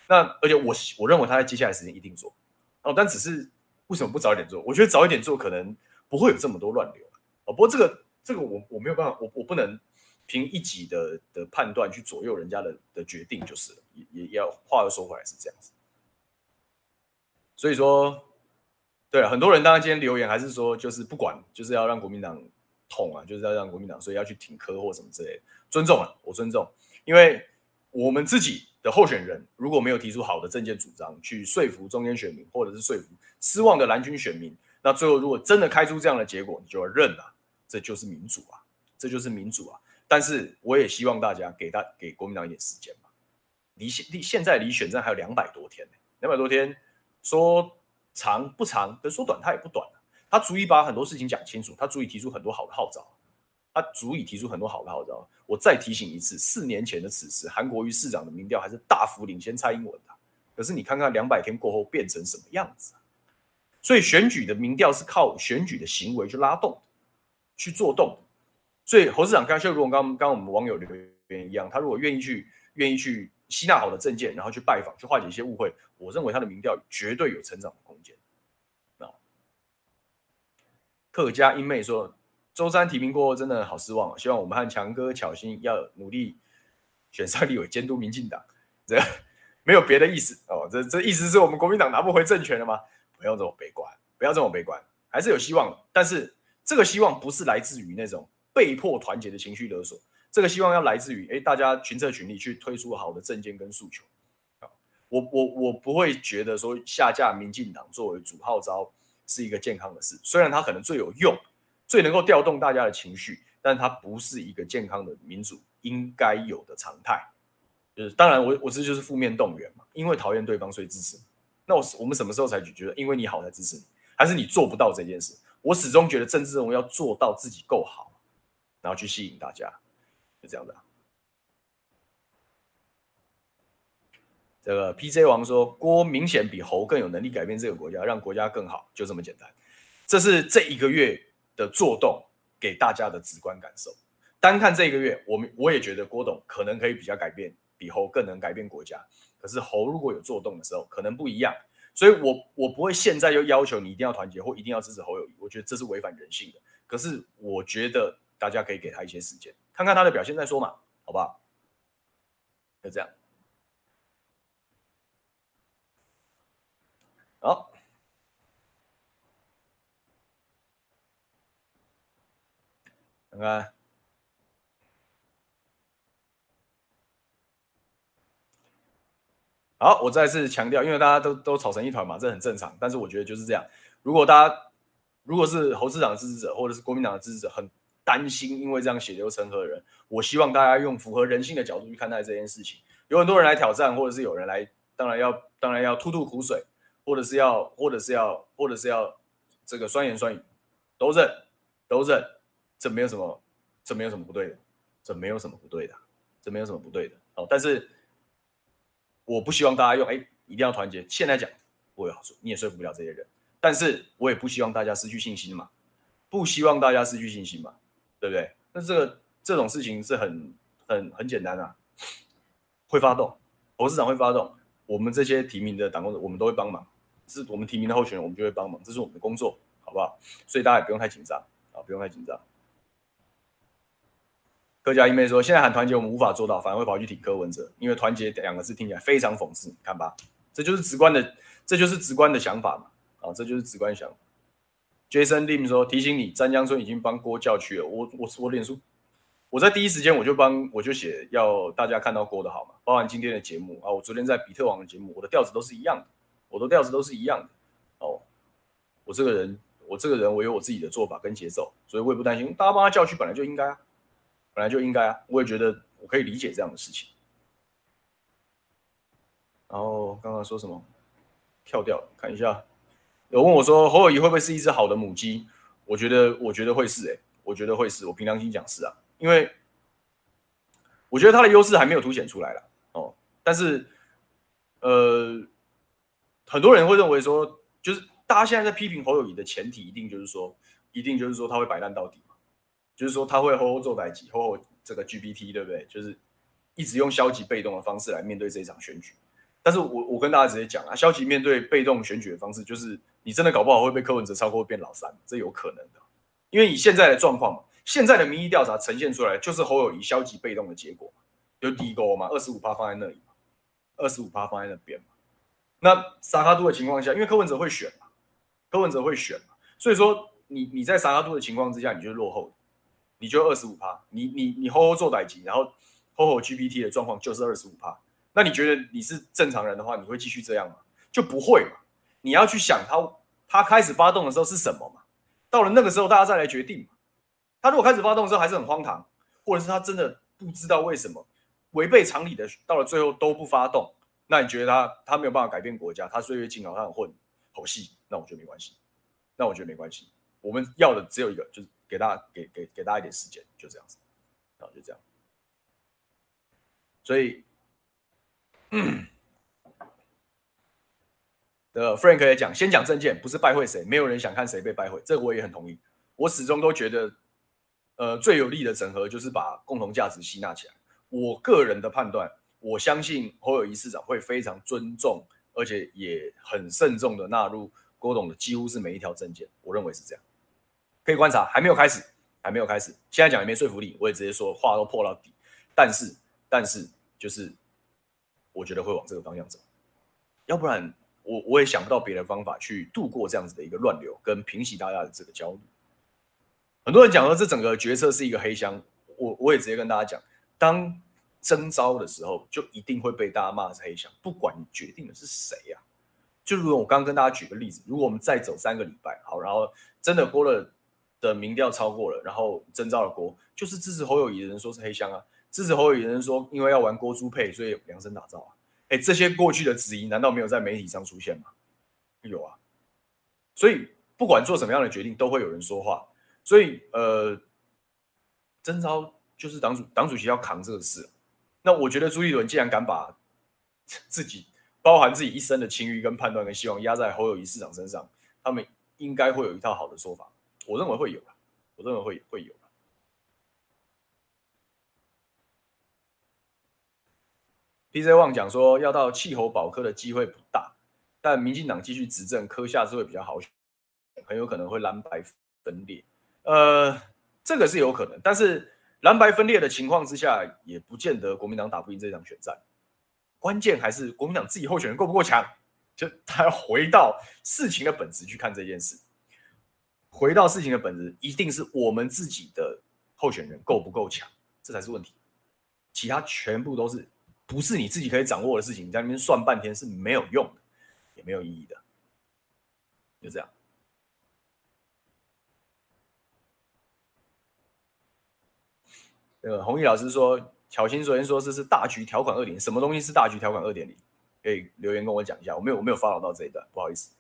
A: 那而且我我认为他在接下来时间一定做哦，但只是。为什么不早一点做？我觉得早一点做可能不会有这么多乱流哦。不过这个这个我我没有办法，我我不能凭一己的的判断去左右人家的的决定，就是了。也也要话又说回来是这样子。所以说，对，很多人当然今天留言还是说，就是不管就是要让国民党痛啊，就是要让国民党，所以要去挺柯或什么之类的。尊重啊，我尊重，因为我们自己的候选人如果没有提出好的政见主张，去说服中间选民，或者是说服失望的蓝军选民，那最后如果真的开出这样的结果，你就要认了，这就是民主啊，这就是民主啊。但是我也希望大家给他给国民党一点时间嘛，离现离现在离选战还有两百多天，呢，两百多天说长不长，跟说短它也不短，他足以把很多事情讲清楚，他足以提出很多好的号召，他足以提出很多好的号召。我再提醒一次，四年前的此时，韩国瑜市长的民调还是大幅领先蔡英文的，可是你看看两百天过后变成什么样子，所以选举的民调是靠选举的行为去拉动，去做动。所以侯市长刚就如同刚刚我们网友留言一样，他如果愿意去愿意去吸纳好的政见，然后去拜访，去化解一些误会，我认为他的民调绝对有成长的空间。啊，客家英妹说，周三提名过后真的好失望啊！希望我们和强哥巧心要努力选上立委监督民进党，这 没有别的意思哦。这这意思是我们国民党拿不回政权了吗？不要这么悲观，不要这么悲观，还是有希望。但是这个希望不是来自于那种。被迫团结的情绪勒索，这个希望要来自于诶，大家群策群力去推出好的政见跟诉求。我我我不会觉得说下架民进党作为主号召是一个健康的事，虽然它可能最有用，最能够调动大家的情绪，但它不是一个健康的民主应该有的常态。就是当然我，我我这就是负面动员嘛，因为讨厌对方所以支持。那我我们什么时候才觉得因为你好才支持你，还是你做不到这件事？我始终觉得政治人物要做到自己够好。然后去吸引大家，就这样的。这个 PJ 王说，郭明显比侯更有能力改变这个国家，让国家更好，就这么简单。这是这一个月的作动给大家的直观感受。单看这个月，我们我也觉得郭董可能可以比较改变，比侯更能改变国家。可是侯如果有作动的时候，可能不一样。所以我我不会现在就要求你一定要团结或一定要支持侯友谊，我觉得这是违反人性的。可是我觉得。大家可以给他一些时间，看看他的表现再说嘛，好不好？就这样。好，看看。好，我再次强调，因为大家都都吵成一团嘛，这很正常。但是我觉得就是这样。如果大家如果是侯市长的支持者，或者是国民党的支持者，很。担心因为这样血流成河的人，我希望大家用符合人性的角度去看待这件事情。有很多人来挑战，或者是有人来，当然要当然要吐吐苦水，或者是要或者是要或者是要这个酸言酸语，都认都认，这没有什么，这没有什么不对的，这没有什么不对的，这没有什么不对的。哦，但是我不希望大家用哎一定要团结，现在讲不会好处，你也说服不了这些人。但是我也不希望大家失去信心嘛，不希望大家失去信心嘛。对不对？那这个这种事情是很很很简单啊，会发动，董事长会发动，我们这些提名的党工，我们都会帮忙，是我们提名的候选人，我们就会帮忙，这是我们的工作，好不好？所以大家也不用太紧张啊，不用太紧张。客家一妹说，现在喊团结，我们无法做到，反而会跑去挺柯文哲，因为团结两个字听起来非常讽刺，看吧，这就是直观的，这就是直观的想法嘛，啊，这就是直观想法。Jason Lim 说：“提醒你，詹江村已经帮郭叫屈了。我我我脸书，我在第一时间我就帮我就写要大家看到郭的好嘛，包含今天的节目啊。我昨天在比特网的节目，我的调子都是一样的，我的调子都是一样的。哦，我这个人，我这个人，我有我自己的做法跟节奏，所以我也不担心。大家帮他叫屈，本来就应该啊，本来就应该啊。我也觉得我可以理解这样的事情。然后刚刚说什么？跳掉，看一下。”有问我说侯友谊会不会是一只好的母鸡？我觉得，我觉得会是诶、我觉得会是。我凭良心讲是啊，因为我觉得他的优势还没有凸显出来了哦。但是，呃，很多人会认为说，就是大家现在在批评侯友谊的前提，一定就是说，一定就是说他会摆烂到底，就是说他会吼吼做代志，吼吼这个 GPT 对不对？就是一直用消极被动的方式来面对这一场选举。但是我我跟大家直接讲啊，消极面对被动选举的方式就是。你真的搞不好会被柯文哲超过变老三，这有可能的，因为以现在的状况嘛，现在的民意调查呈现出来就是侯友谊消极被动的结果，就低沟嘛，二十五趴放在那里嘛，二十五趴放在那边嘛。那沙卡都的情况下，因为柯文哲会选嘛，柯文哲会选嘛，所以说你你在沙卡都的情况之下，你就落后，你就二十五趴，你你你吼吼做代志，然后吼吼 GPT 的状况就是二十五趴。那你觉得你是正常人的话，你会继续这样吗？就不会嘛。你要去想他，他开始发动的时候是什么嘛？到了那个时候，大家再来决定嘛。他如果开始发动的时候还是很荒唐，或者是他真的不知道为什么违背常理的，到了最后都不发动，那你觉得他他没有办法改变国家，他岁月静好，他很混好戏，那我觉得没关系。那我觉得没关系。我们要的只有一个，就是给大家给给给大家一点时间，就这样子，啊，就这样。所以，的，Frank 也讲，先讲证件，不是拜会谁，没有人想看谁被拜会，这个我也很同意。我始终都觉得，呃，最有力的整合就是把共同价值吸纳起来。我个人的判断，我相信侯友谊市长会非常尊重，而且也很慎重的纳入郭董的几乎是每一条证件。我认为是这样。可以观察，还没有开始，还没有开始。现在讲也没说服力，我也直接说话都破到底。但是，但是，就是我觉得会往这个方向走，要不然我我也想不到别的方法去度过这样子的一个乱流，跟平息大家的这个焦虑。很多人讲说这整个决策是一个黑箱，我我也直接跟大家讲，当征招的时候，就一定会被大家骂是黑箱，不管你决定的是谁呀、就如果我刚刚跟大家举个例子，如果我们再走三个礼拜，好，然后真的过了。的民调超过了，然后征召了郭，就是支持侯友宜的人说是黑箱啊，支持侯友宜的人说因为要玩郭朱配，所以量身打造啊，哎，这些过去的质疑难道没有在媒体上出现吗？有啊，所以不管做什么样的决定，都会有人说话，所以呃，征召就是党主党主席要扛这个事，那我觉得朱立伦既然敢把 自己包含自己一生的情欲跟判断跟希望压在侯友宜市长身上，他们应该会有一套好的说法。我认为会有，我认为会会有。PJ 旺讲说，要到气候保科的机会不大，但民进党继续执政，科下是会比较好选，很有可能会蓝白分裂。呃，这个是有可能，但是蓝白分裂的情况之下，也不见得国民党打不赢这场选战。关键还是国民党自己候选人够不够强，就他要回到事情的本质去看这件事。回到事情的本质，一定是我们自己的候选人够不够强，这才是问题。其他全部都是不是你自己可以掌握的事情，你在那边算半天是没有用的，也没有意义的。就这样。呃，弘毅老师说，巧心昨天说这是大局条款二点，什么东西是大局条款二点零？可以留言跟我讲一下，我没有我没有 follow 到这一段，不好意思。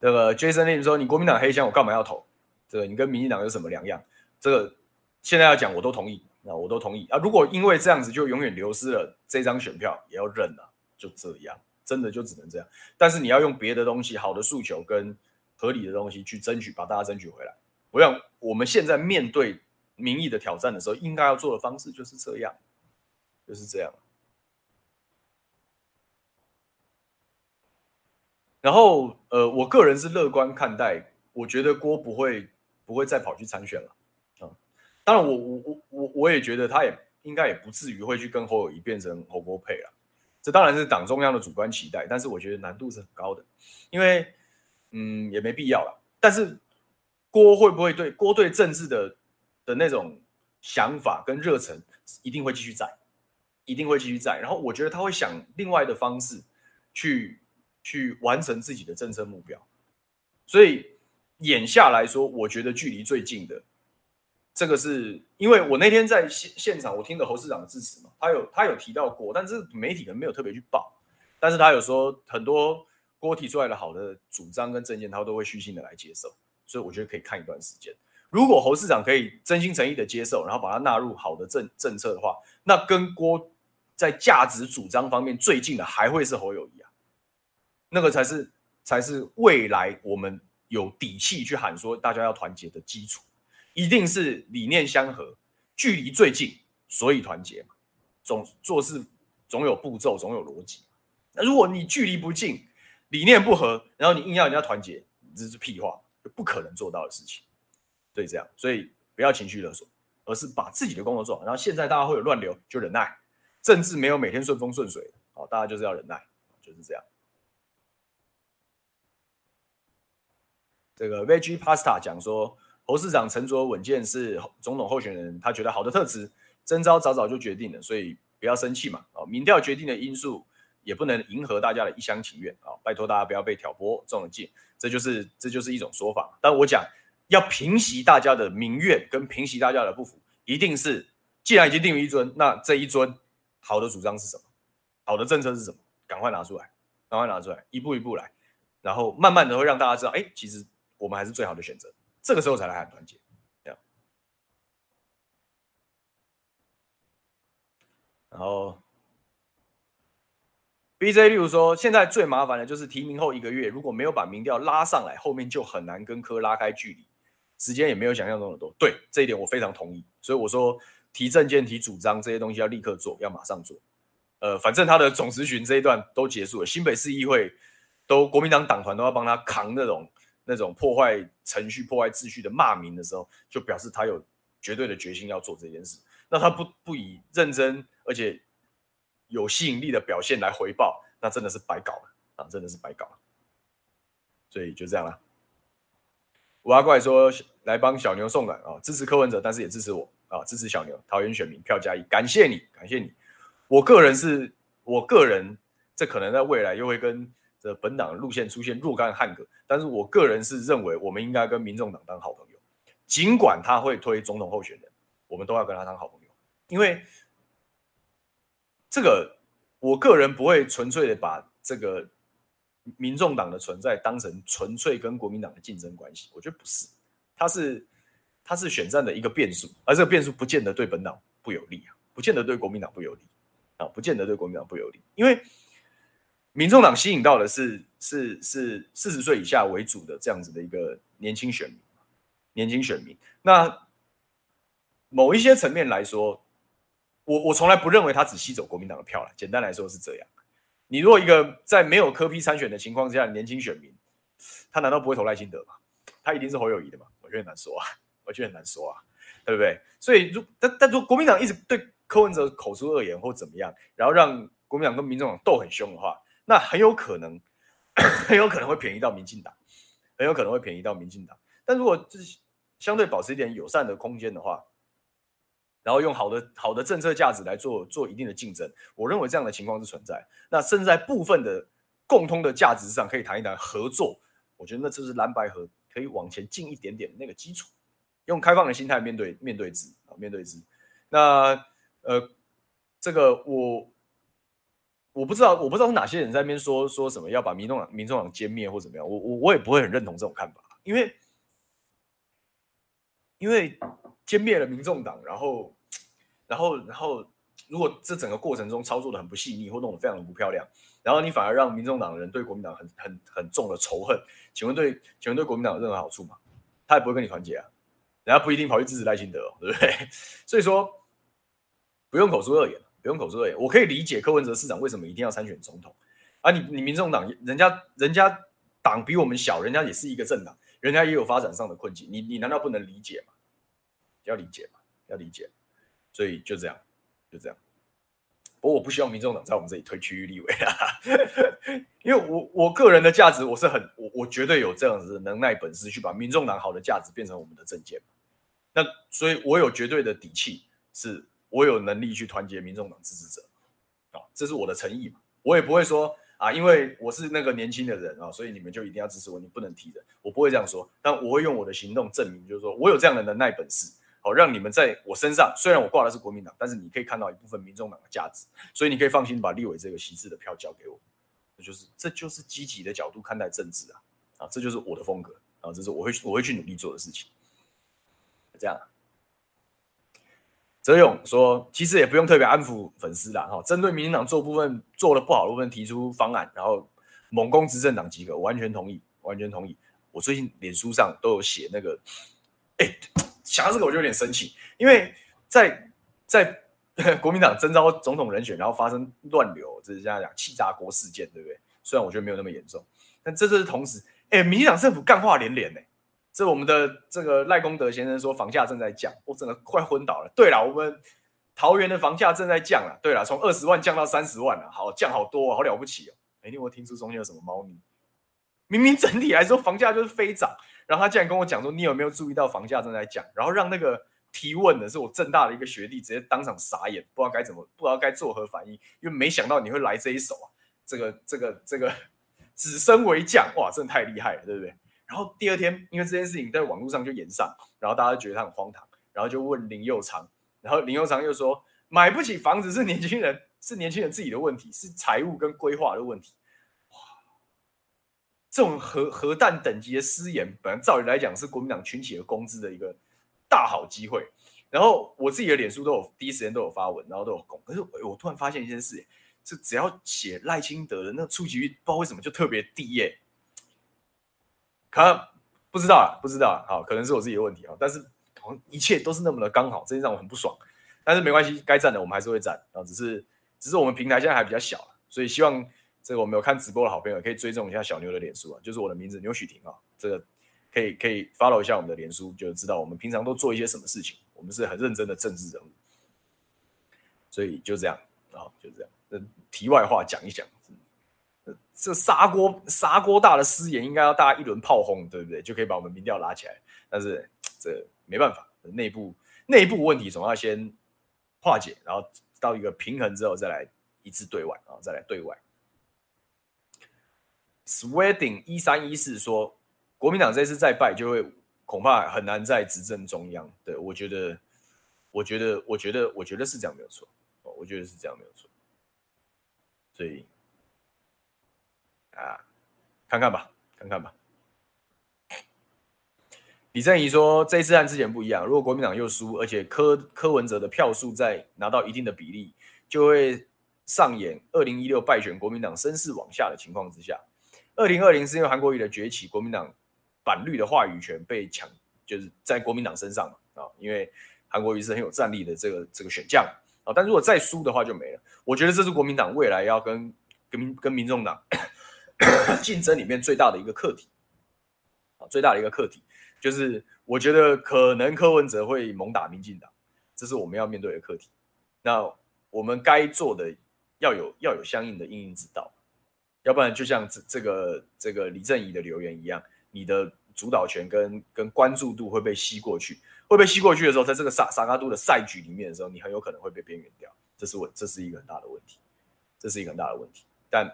A: 这个 Jason Lin 说：“你国民党黑箱，我干嘛要投？这个你跟民进党有什么两样？这个现在要讲，我都同意，那我都同意啊。如果因为这样子就永远流失了这张选票，也要认了，就这样，真的就只能这样。但是你要用别的东西，好的诉求跟合理的东西去争取，把大家争取回来。我想我们现在面对民意的挑战的时候，应该要做的方式就是这样，就是这样。”然后，呃，我个人是乐观看待，我觉得郭不会不会再跑去参选了，啊，当然我，我我我我也觉得他也应该也不至于会去跟侯友宜变成侯郭配了，这当然是党中央的主观期待，但是我觉得难度是很高的，因为，嗯，也没必要了。但是郭会不会对郭对政治的的那种想法跟热忱一定会继续在，一定会继续在。然后我觉得他会想另外的方式去。去完成自己的政策目标，所以眼下来说，我觉得距离最近的，这个是因为我那天在现现场，我听的侯市长的致辞嘛，他有他有提到过，但是媒体可能没有特别去报，但是他有说很多郭提出来的好的主张跟政见，他都会虚心的来接受，所以我觉得可以看一段时间。如果侯市长可以真心诚意的接受，然后把它纳入好的政政策的话，那跟郭在价值主张方面最近的还会是侯友谊。那个才是才是未来我们有底气去喊说大家要团结的基础，一定是理念相合，距离最近，所以团结嘛。总做事总有步骤，总有逻辑。那如果你距离不近，理念不合，然后你硬要人家团结，这是屁话，就不可能做到的事情。对，这样，所以不要情绪勒索，而是把自己的工作做好。然后现在大家会有乱流，就忍耐。政治没有每天顺风顺水，好，大家就是要忍耐，就是这样。这个 Vegi Pasta 讲说，侯市长沉着稳健是总统候选人他觉得好的特质，征召早早就决定了，所以不要生气嘛。啊，民调决定的因素也不能迎合大家的一厢情愿啊，拜托大家不要被挑拨中了计，这就是这就是一种说法。但我讲要平息大家的民怨跟平息大家的不服，一定是既然已经定为一尊，那这一尊好的主张是什么？好的政策是什么？赶快拿出来，赶快拿出来，一步一步来，然后慢慢的会让大家知道，哎，其实我们还是最好的选择。这个时候才来喊团结，这样。然后，BJ 例如说，现在最麻烦的就是提名后一个月，如果没有把民调拉上来，后面就很难跟柯拉开距离，时间也没有想象中的多。对，这一点我非常同意。所以我说，提政见、提主张这些东西要立刻做，要马上做。呃，反正他的总质询这一段都结束了，新北市议会都国民党党团都要帮他扛那种。那种破坏程序、破坏秩序的骂名的时候，就表示他有绝对的决心要做这件事。那他不不以认真而且有吸引力的表现来回报，那真的是白搞了啊！真的是白搞了。所以就这样了。五阿怪说来帮小牛送暖啊，支持柯文哲，但是也支持我啊，支持小牛。桃园选民票加一，感谢你，感谢你。我个人是，我个人这可能在未来又会跟。这本党路线出现若干汉格，但是我个人是认为，我们应该跟民众党当好朋友，尽管他会推总统候选人，我们都要跟他当好朋友，因为这个我个人不会纯粹的把这个民众党的存在当成纯粹跟国民党的竞争关系，我觉得不是，他是他是选战的一个变数，而这个变数不见得对本党不有利啊，不见得对国民党不有利啊，不见得对国民党不有利，因为。民众党吸引到的是是是四十岁以下为主的这样子的一个年轻选民，年轻选民。那某一些层面来说，我我从来不认为他只吸走国民党的票了。简单来说是这样。你如果一个在没有柯 P 参选的情况之下年轻选民，他难道不会投赖清德吗？他一定是侯友宜的吗？我觉得很难说啊，我觉得很难说啊，对不对？所以如但但如果国民党一直对柯文哲口出恶言或怎么样，然后让国民党跟民众党斗很凶的话，那很有可能，很有可能会便宜到民进党，很有可能会便宜到民进党。但如果就是相对保持一点友善的空间的话，然后用好的好的政策价值来做做一定的竞争，我认为这样的情况是存在。那甚至在部分的共通的价值上可以谈一谈合作，我觉得那就是蓝白合可以往前进一点点的那个基础。用开放的心态面对面对之啊，面对之。那呃，这个我。我不知道，我不知道是哪些人在那边说说什么要把民众党、民众党歼灭或怎么样，我我我也不会很认同这种看法，因为因为歼灭了民众党，然后然后然后如果这整个过程中操作的很不细腻或弄得非常的不漂亮，然后你反而让民众党的人对国民党很很很重的仇恨，请问对请问对国民党有任何好处吗？他也不会跟你团结啊，人家不一定跑去支持赖清德，对不对？所以说不用口出恶言。不用口出恶言，我可以理解柯文哲市长为什么一定要参选总统啊！你你民众党，人家人家党比我们小，人家也是一个政党，人家也有发展上的困境，你你难道不能理解吗？要理解吗？要理解，所以就这样，就这样。不过我不希望民众党在我们这里推区域立委啊，因为我我个人的价值，我是很我我绝对有这样子的能耐本事去把民众党好的价值变成我们的政见。那所以，我有绝对的底气是。我有能力去团结民众党支持者，啊，这是我的诚意嘛。我也不会说啊，因为我是那个年轻的人啊，所以你们就一定要支持我，你不能提的。我不会这样说，但我会用我的行动证明，就是说我有这样的能耐本事，好让你们在我身上，虽然我挂的是国民党，但是你可以看到一部分民众党的价值，所以你可以放心把立委这个席次的票交给我。这就是这就是积极的角度看待政治啊，啊，这就是我的风格啊，这是我会我会去努力做的事情，这样。德勇说：“其实也不用特别安抚粉丝啦，哈，针对民进党做部分做的不好的部分提出方案，然后猛攻执政党即可，我完全同意，完全同意。我最近脸书上都有写那个，哎，想到这个我就有点生气，因为在在 国民党征召总统人选，然后发生乱流，这是这样讲气炸锅事件，对不对？虽然我觉得没有那么严重，但这就是同时，哎，民进党政府干话连连呢。”这我们的这个赖功德先生说，房价正在降，我真的快昏倒了。对了，我们桃园的房价正在降了。对了，从二十万降到三十万了，好降好多，好了不起哦。哎，你有没有听出中间有什么猫腻？明明整体来说房价就是飞涨，然后他竟然跟我讲说：“你有没有注意到房价正在降？”然后让那个提问的是我正大的一个学弟，直接当场傻眼，不知道该怎么，不知道该作何反应，因为没想到你会来这一手啊！这个、这个、这个，只升为降，哇，真的太厉害了，对不对？然后第二天，因为这件事情在网络上就延上，然后大家觉得他很荒唐，然后就问林右昌，然后林右昌又说：“买不起房子是年轻人，是年轻人自己的问题，是财务跟规划的问题。”哇这种核核弹等级的失言，本来照理来讲是国民党群起而攻之的一个大好机会。然后我自己的脸书都有第一时间都有发文，然后都有攻。可是我突然发现一件事，就只要写赖清德的那个触及率，不知道为什么就特别低耶。可不知道啊，不知道啊，好，可能是我自己的问题啊。但是一切都是那么的刚好，这让我很不爽。但是没关系，该站的我们还是会站啊。只是只是我们平台现在还比较小，所以希望。这个我们有看直播的好朋友可以追踪一下小牛的脸书啊，就是我的名字牛许婷啊，这个可以可以 follow 一下我们的脸书，就知道我们平常都做一些什么事情。我们是很认真的政治人物，所以就这样啊，就这样。那题外话讲一讲，这砂锅砂锅大的失言，应该要大家一轮炮轰，对不对？就可以把我们民调拉起来。但是这没办法，内部内部问题总要先化解，然后到一个平衡之后再来一致对外啊，再来对外。Sweating 一三一四说，国民党这次再败，就会恐怕很难再执政中央。对，我觉得，我觉得，我觉得，我觉得是这样没有错。我觉得是这样没有错。所以，啊，看看吧，看看吧。李正仪说，这次和之前不一样，如果国民党又输，而且柯柯文哲的票数再拿到一定的比例，就会上演二零一六败选国民党声势往下的情况之下。二零二零是因为韩国瑜的崛起，国民党反绿的话语权被抢，就是在国民党身上嘛啊，因为韩国瑜是很有战力的这个这个选将啊，但如果再输的话就没了。我觉得这是国民党未来要跟跟跟民众党 竞争里面最大的一个课题啊，最大的一个课题就是我觉得可能柯文哲会猛打民进党，这是我们要面对的课题。那我们该做的要有要有相应的应应之道。要不然就像这这个这个李正仪的留言一样，你的主导权跟跟关注度会被吸过去，会被吸过去的时候，在这个萨萨卡都的赛局里面的时候，你很有可能会被边缘掉，这是我这是一个很大的问题，这是一个很大的问题。但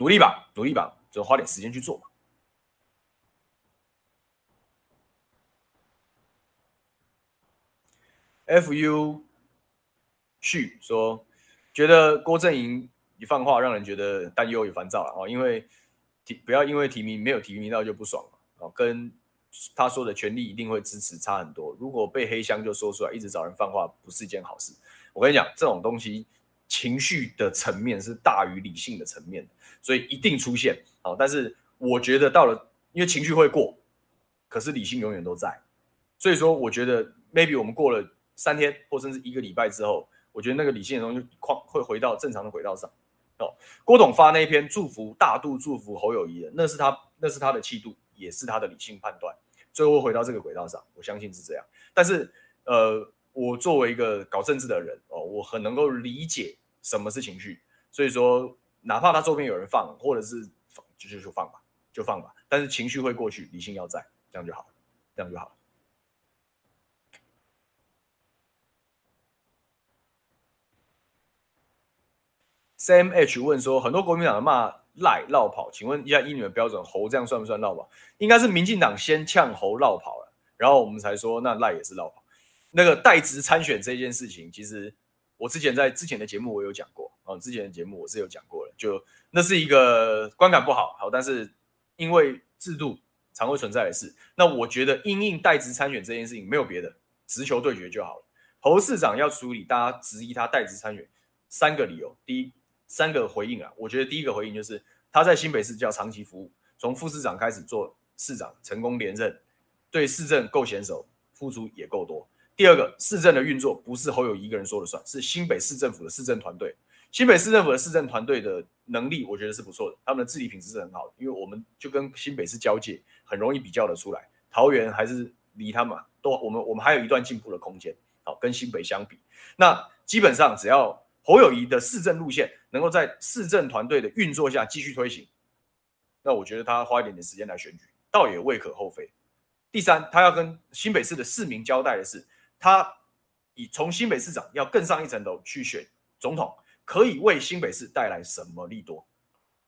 A: 努力吧，努力吧，就花点时间去做吧。Fu 旭说，觉得郭正莹。一放话让人觉得担忧与烦躁了哦，因为提不要因为提名没有提名到就不爽了哦，跟他说的权利一定会支持差很多。如果被黑箱就说出来，一直找人放话不是一件好事。我跟你讲，这种东西情绪的层面是大于理性的层面，所以一定出现哦。但是我觉得到了，因为情绪会过，可是理性永远都在。所以说，我觉得 maybe 我们过了三天或甚至一个礼拜之后，我觉得那个理性的东西框会回到正常的轨道上。哦，郭董发那一篇祝福，大度祝福侯友谊的，那是他，那是他的气度，也是他的理性判断，最后回到这个轨道上，我相信是这样。但是，呃，我作为一个搞政治的人，哦，我很能够理解什么是情绪，所以说，哪怕他周边有人放，或者是就就就放吧，就放吧。但是情绪会过去，理性要在，这样就好，这样就好。Sam H 问说：“很多国民党骂赖落跑，请问一下，依你们标准，侯这样算不算落跑？应该是民进党先呛侯落跑了，然后我们才说那赖也是落跑。那个代职参选这件事情，其实我之前在之前的节目我有讲过啊，之前的节目我是有讲过的，就那是一个观感不好，好，但是因为制度常会存在的事，那我觉得因应代职参选这件事情没有别的，直球对决就好了。侯市长要处理大家质疑他代职参选三个理由，第一。三个回应啊，我觉得第一个回应就是他在新北市叫长期服务，从副市长开始做市长，成功连任，对市政够娴熟，付出也够多。第二个，市政的运作不是侯友宜一个人说了算，是新北市政府的市政团队，新北市政府的市政团队的能力，我觉得是不错的，他们的治理品质是很好的，因为我们就跟新北市交界，很容易比较得出来。桃园还是离他们都，我们我们还有一段进步的空间，好，跟新北相比，那基本上只要。侯友宜的市政路线能够在市政团队的运作下继续推行，那我觉得他花一点点时间来选举倒也未可厚非。第三，他要跟新北市的市民交代的是，他以从新北市长要更上一层楼去选总统，可以为新北市带来什么利多？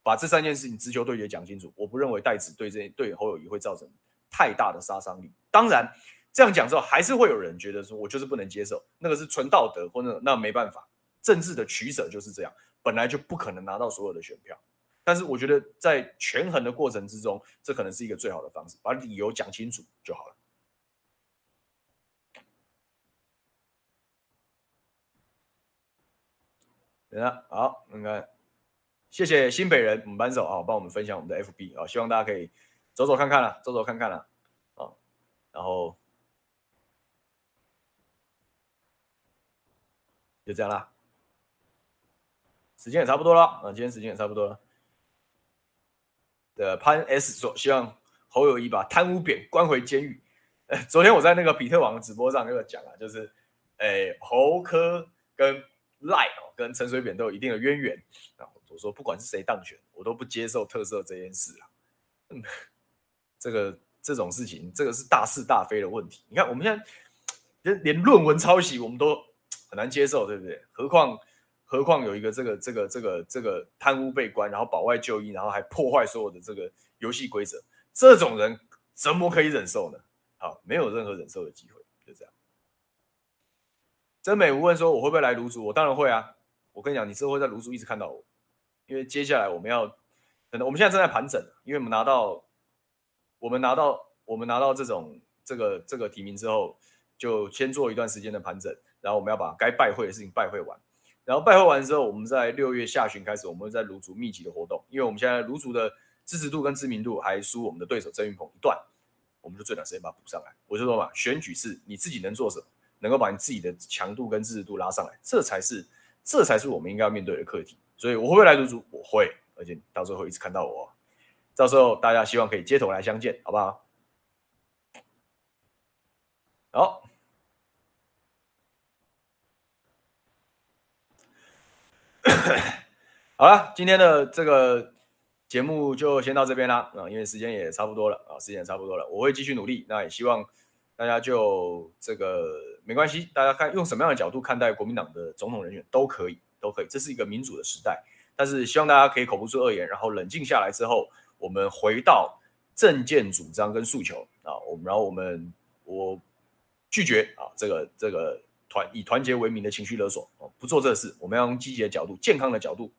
A: 把这三件事情直球对决讲清楚。我不认为代职对这对侯友谊会造成太大的杀伤力。当然，这样讲之后，还是会有人觉得说我就是不能接受，那个是纯道德，或者那没办法，政治的取舍就是这样，本来就不可能拿到所有的选票。但是我觉得在权衡的过程之中，这可能是一个最好的方式，把理由讲清楚就好了。等下，好，你看，谢谢新北人，我们班手啊，帮我们分享我们的 FB 啊，希望大家可以走走看看啦，走走看看了，啊，然后就这样啦，时间也差不多了啊，今天时间也差不多了。的潘 S 说：“希望侯友谊把贪污扁关回监狱。”昨天我在那个比特网的直播上就有讲啊，就是，诶，侯科跟赖哦，跟陈水扁都有一定的渊源啊。我说不管是谁当选，我都不接受特赦这件事啊。嗯，这个这种事情，这个是大是大非的问题。你看我们现在连连论文抄袭我们都很难接受，对不对？何况。何况有一个这个这个这个这个贪污被关，然后保外就医，然后还破坏所有的这个游戏规则，这种人怎么可以忍受呢？好，没有任何忍受的机会，就这样。真美无问说：“我会不会来芦竹？”我当然会啊！我跟你讲，你之后会在芦竹一直看到我，因为接下来我们要可能我们现在正在盘整，因为我们拿到我们拿到我们拿到这种这个这个提名之后，就先做一段时间的盘整，然后我们要把该拜会的事情拜会完。然后拜会完之后，我们在六月下旬开始，我们会在芦竹密集的活动，因为我们现在芦竹的支持度跟知名度还输我们的对手郑云鹏一段，我们就最短时间把它补上来。我就说嘛，选举是你自己能做什么，能够把你自己的强度跟支持度拉上来，这才是这才是我们应该要面对的课题。所以我会不会来芦竹？我会，而且到时候会一直看到我。到时候大家希望可以街头来相见，好不好？好。好了，今天的这个节目就先到这边啦啊，因为时间也差不多了啊，时间也差不多了，我会继续努力。那也希望大家就这个没关系，大家看用什么样的角度看待国民党的总统人选都可以，都可以，这是一个民主的时代。但是希望大家可以口不出恶言，然后冷静下来之后，我们回到政见主张跟诉求啊，我们然后我们我拒绝啊这个这个。团以团结为名的情绪勒索哦，不做这事，我们要用积极的角度、健康的角度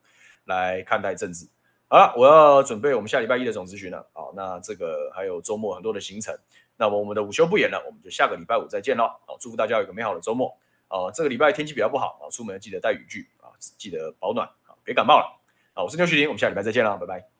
A: 来看待政治。好了，我要准备我们下礼拜一的总咨询了。好，那这个还有周末很多的行程，那么我们的午休不演了，我们就下个礼拜五再见喽。好，祝福大家有个美好的周末。啊，这个礼拜天气比较不好啊，出门记得带雨具啊，记得保暖啊，别感冒了。好，我是牛旭林，我们下礼拜再见了，拜拜。